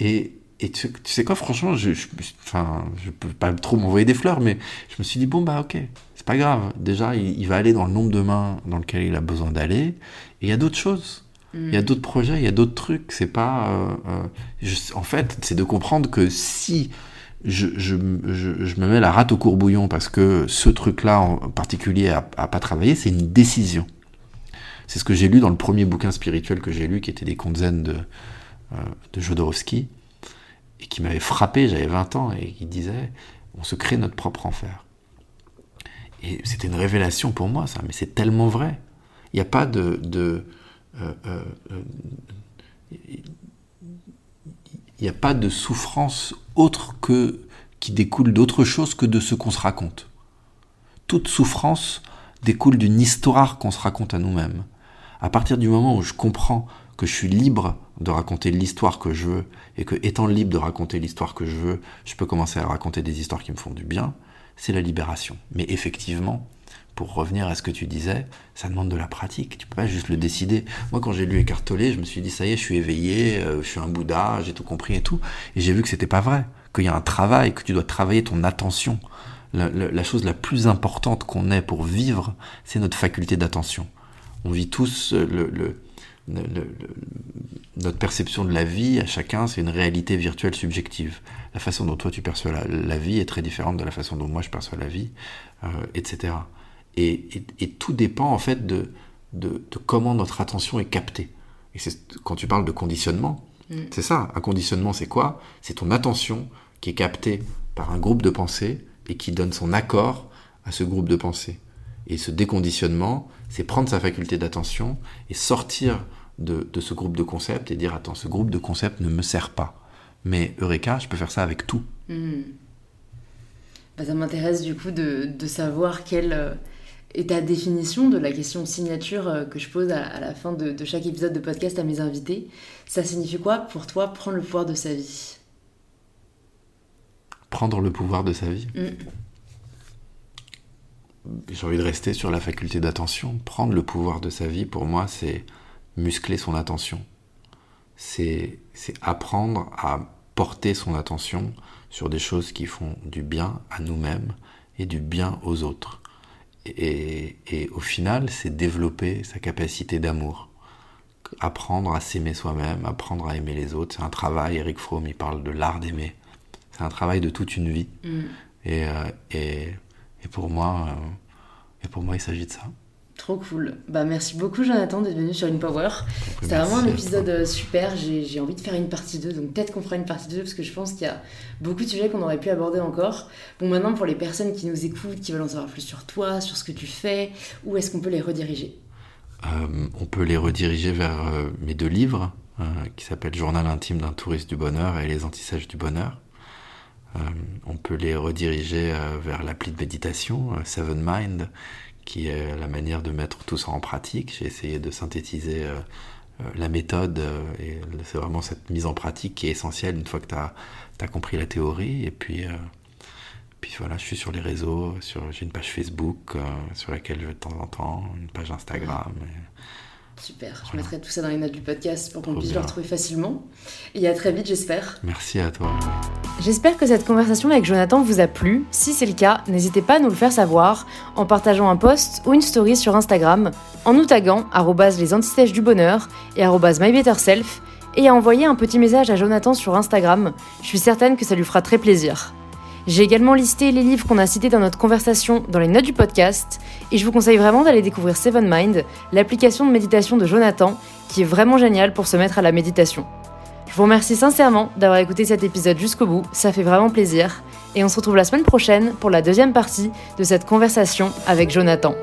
Et, et tu, tu, sais quoi, franchement, je, je, enfin, je peux pas trop m'envoyer des fleurs, mais je me suis dit, bon, bah, ok, c'est pas grave. Déjà, il, il, va aller dans le nombre de mains dans lequel il a besoin d'aller. Et il y a d'autres choses. Mm. Il y a d'autres projets, il y a d'autres trucs. C'est pas. Euh, euh, je, en fait, c'est de comprendre que si je, je, je, je, me mets la rate au courbouillon parce que ce truc-là en particulier a, a pas travaillé, c'est une décision. C'est ce que j'ai lu dans le premier bouquin spirituel que j'ai lu, qui était des contes zen de, euh, de Jodorowsky et qui m'avait frappé, j'avais 20 ans, et qui disait on se crée notre propre enfer. Et c'était une révélation pour moi, ça, mais c'est tellement vrai. Il n'y a pas de. de euh, euh, n'y a pas de souffrance autre que qui découle d'autre chose que de ce qu'on se raconte. Toute souffrance découle d'une histoire qu'on se raconte à nous-mêmes. À partir du moment où je comprends que je suis libre de raconter l'histoire que je veux, et que étant libre de raconter l'histoire que je veux, je peux commencer à raconter des histoires qui me font du bien, c'est la libération. Mais effectivement, pour revenir à ce que tu disais, ça demande de la pratique. Tu peux pas juste le décider. Moi, quand j'ai lu Eckhart Tolle, je me suis dit ça y est, je suis éveillé, euh, je suis un Bouddha, j'ai tout compris et tout. Et j'ai vu que c'était pas vrai, qu'il y a un travail, que tu dois travailler ton attention. La, chose la plus importante qu'on ait pour vivre, c'est notre faculté d'attention. On vit tous le, le, le, notre perception de la vie à chacun, c'est une réalité virtuelle subjective. La façon dont toi tu perçois la, la, vie est très différente de la façon dont moi je perçois la vie, euh, etc. Et, et, et, tout dépend en fait de, de, de, comment notre attention est captée. Et c'est quand tu parles de conditionnement, mm. c'est ça. Un conditionnement, c'est quoi? C'est ton attention qui est captée par un groupe de pensée et qui donne son accord à ce groupe de pensée. Et ce déconditionnement, c'est prendre sa faculté d'attention et sortir de, de, ce groupe de concepts et dire attends, ce groupe de concepts ne me sert pas. Mais Eureka, je peux faire ça avec tout. Mmh. Bah, ça m'intéresse du coup de, de savoir quelle euh, est ta définition de la question signature euh, que je pose à, à la fin de, de, chaque épisode de podcast à mes invités. Ça signifie quoi pour toi prendre le pouvoir de sa vie? Prendre le pouvoir de sa vie? Mmh j'ai envie de rester sur la faculté d'attention. Prendre le pouvoir de sa vie, pour moi, c'est muscler son attention. C'est apprendre à porter son attention sur des choses qui font du bien à nous-mêmes et du bien aux autres. Et, et au final, c'est développer sa capacité d'amour. Apprendre à s'aimer soi-même, apprendre à aimer les autres. C'est un travail, Eric Fromm, il parle de l'art d'aimer. C'est un travail de toute une vie. Mm. Et, euh, et et pour moi, euh, et pour moi il s'agit de ça. Trop cool. Bah merci beaucoup Jonathan d'être venu sur InPower. C'était vraiment un épisode euh, super. J'ai envie de faire une partie 2, donc peut-être qu'on fera une partie 2 parce que je pense qu'il y a beaucoup de sujets qu'on aurait pu aborder encore. Bon maintenant pour les personnes qui nous écoutent, qui veulent en savoir plus sur toi, sur ce que tu fais, où est-ce qu'on peut les rediriger? Euh, On peut les rediriger vers euh, mes deux livres qui s'appellent Journal intime d'un touriste du bonheur et Les antisèches du bonheur. On peut les rediriger vers l'appli de méditation, Seven Mind, qui est la manière de mettre tout ça en pratique. J'ai essayé de synthétiser euh, euh, la méthode euh, et c'est vraiment cette mise en pratique qui est essentielle une fois que tu as, as, compris la théorie. Et puis, puis voilà, je suis sur les réseaux, j'ai une page Facebook sur laquelle je vais de temps en temps, une page Instagram. Super, je mettrai tout ça dans les notes du podcast pour qu'on puisse le retrouver facilement. Et à très vite, j'espère. Merci à toi. J'espère que cette conversation avec Jonathan vous a plu. Si c'est le cas, n'hésitez pas à nous le faire savoir en partageant un post ou une story sur Instagram, en nous taguant les du bonheur et mybetterself et à envoyer un petit message à Jonathan sur Instagram. Je suis certaine que ça lui fera très plaisir. J'ai également listé les livres qu'on a cités dans notre conversation dans les notes du podcast, et je vous conseille vraiment d'aller découvrir Seven Mind, l'application de méditation de Jonathan, qui est vraiment géniale pour se mettre à la méditation. Je vous remercie sincèrement d'avoir écouté cet épisode jusqu'au bout, ça fait vraiment plaisir, et on se retrouve la semaine prochaine pour la deuxième partie de cette conversation avec Jonathan.